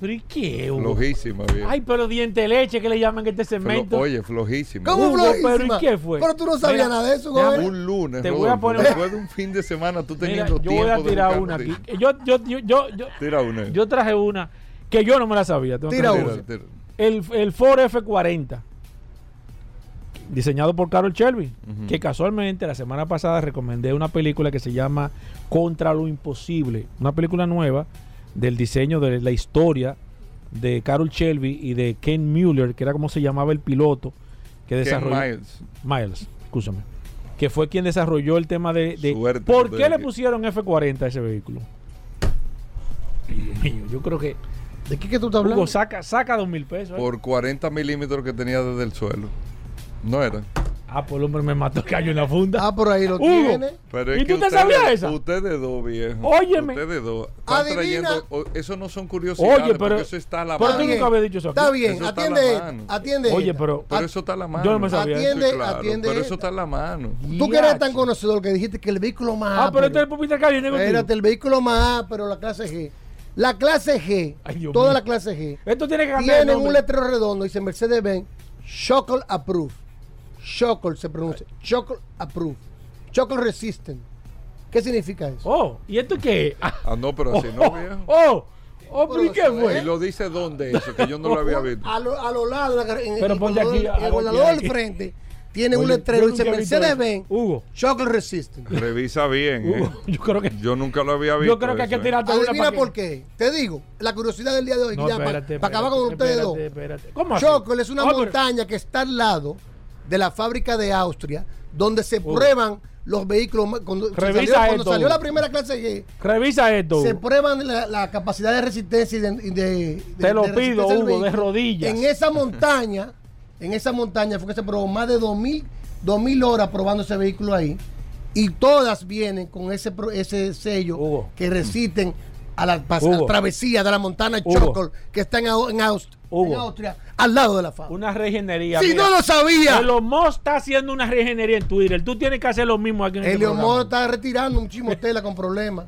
¿Pero y qué, Hugo? Flojísima, viejo. Ay, pero diente de leche que le llaman este Flo- segmento. oye, flojísima. ¿Cómo Hugo, flojísima? pero ¿y qué fue? Pero tú no sabías Mira, nada de eso, déjame- güey. Un lunes, Te voy a Rodolfo, poner- después de un fin de semana tú Mira, teniendo yo tiempo voy a de tirar buscar una aquí. noticias. Yo, yo, yo, yo, yo, Tira una. yo traje una que yo no me la sabía. tengo que Tira una. Tira, tira. El, el Ford F40, diseñado por Carol Shelby, Ujú. que casualmente la semana pasada recomendé una película que se llama Contra lo Imposible, una película nueva del diseño de la historia de Carol Shelby y de Ken Mueller, que era como se llamaba el piloto que Ken desarrolló Miles. Miles, escúchame, que fue quien desarrolló el tema de, de- Suerte ¿por con qué le pusieron F40 a ese vehículo? Dios mío, yo creo que ¿De qué que tú estás hablando? Hugo saca saca dos mil pesos. ¿eh? Por 40 milímetros que tenía desde el suelo. No era. Ah, pues el hombre me mató callo en la funda. Ah, por ahí lo Hugo. tiene. Pero es ¿Y que tú te ustedes- sabías esa? Ustedes dos, viejo. Óyeme. Ustedes dos. Están Adivina. trayendo. o- Eso no son curiosidades. Oye, pero- porque eso está a la pero mano. tú nunca habías dicho eso aquí. Está bien, Eso está a atiende, mano. atiende. Oye, esta. pero Pero eso está a la mano. Yo no me sabía eso. Atiende, Sí, claro, atiende Pero esta. eso está a la mano. Tú que eres tan conocedor que dijiste que el vehículo más Ah, pero este es el nego Espérate, el vehículo más pero la clase G. La clase G, Ay, Dios toda mío. la clase G, Esto tiene que cambiar. el tienen un nombre. letrero redondo, dice Mercedes-Benz, Shockle Approved. Shockle se pronuncia. Shockle Approved. Shockle Resistant. ¿Qué significa eso? Oh, ¿y esto qué es? Ah, Ah, no, pero así no, oh, viejo. oh, oh, pero ¿y qué fue? Y lo dice dónde eso, que yo no lo había visto. A, lo- a los lados, de la car- en Pero el ponte aquí, el guardador aquí. del frente tiene un letrero, yo dice Mercedes-Benz, eso. Hugo, Shockle Resistant. Revisa bien. ¿eh? Hugo, yo creo que. Yo nunca lo había visto. Yo creo que hay que ¿eh? tirarte una Adivina para por qué. Te digo, la curiosidad del día de hoy, No, ya, para espérate, acabar con espérate, ustedes dos. espérate, espérate. ¿Cómo? Chocolate es una Ah, pero- montaña que está al lado de la fábrica de Austria, donde se prueban los vehículos. Cuando, Revisa salió, cuando esto, salió la primera clase G, Revisa esto. se prueban la, la capacidad de resistencia y de, Te lo de pido, Hugo, de rodillas. En esa montaña, en esa montaña fue que se probó más de 2000 2000 horas probando ese vehículo ahí. Y todas vienen con ese, pro- ese sello Hugo. que resisten a la, pas- Hugo. travesía de la montaña Hugo. Chocol, que está en, Au- en Aust- Hugo. en Austria, al lado de la fábrica. Una regenería. Si no lo sabía. Elon Musk está haciendo una regenería en Twitter. Tú tienes que hacer lo mismo aquí en este programa. Moro está retirando un tela con problemas.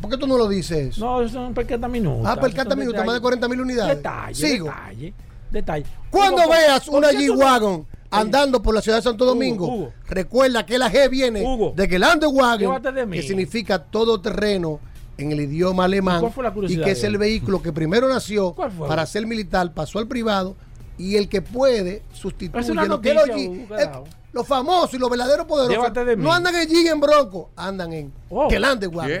¿Por qué tú no lo dices? No, eso es un percata minutos. ah, percata minutos, más de 40 mil unidades. Detalle, Sigo. detalle, detalle. Cuando veas ¿por una G-Wagon andando por la ciudad de Santo Domingo, Hugo. recuerda que la G viene Hugo. de que el Underwagon, que significa todo terreno en el idioma alemán, ¿Cuál fue la y que es el vehículo que primero nació para ser militar, pasó al privado, y el que puede sustituye lo que los carajo. los famosos y los verdaderos poderosos no andan en G en Bronco, andan en Oh. que.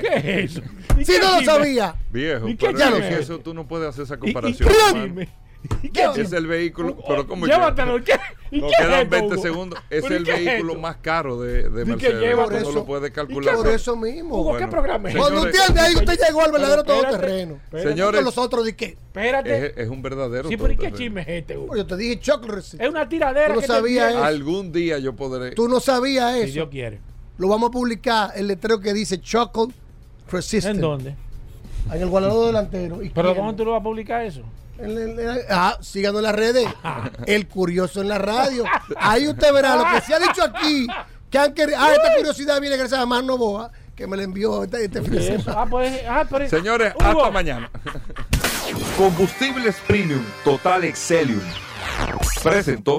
¿Qué? ¿Qué es eso? ¿Y Si qué no lo sabía, Viejo, ¿Y qué pero es que eso tú no puedes hacer esa ¿Y- y comparación. ¿Y ¿Qué qué Es el vehículo, Hugo, pero como Llévatelo. ¿y ¿Qué? ¿Y Nos qué es quedan esto, 20 Hugo? segundos. Es ¿Pero y el qué es vehículo esto? más caro de, de Mercedes. llévatelo. Tú no lo puedes calcular. por eso mismo. Hugo, ¿qué Bueno, programa es? Cuando entiende ahí, usted llegó al verdadero espérate, todoterreno. espérate. Señores, Con los otros, ¿de qué? Espérate. es, es un verdadero. sí, pero ¿y qué chisme es este, Hugo? Yo te dije chocolate. Es una tiradera Tú no que sabías eso. Algún día yo podré. Tú no sabías Si eso. Dios quiere. Lo vamos a publicar el letrero que dice Chocolate Resistant. ¿En dónde? En el guardador delantero. ¿Pero cómo tú lo vas a publicar eso? En el- en el- ah, síganos en las redes. El curioso en la radio. Ahí usted verá lo que se ha dicho aquí. Que han querido. Ah, esta curiosidad viene gracias a Marno Boa, que me la envió este, este fin de semana. Ah, pues, ah, pero- Señores, Hugo. hasta mañana. Combustibles Premium Total Excelium. Presentó.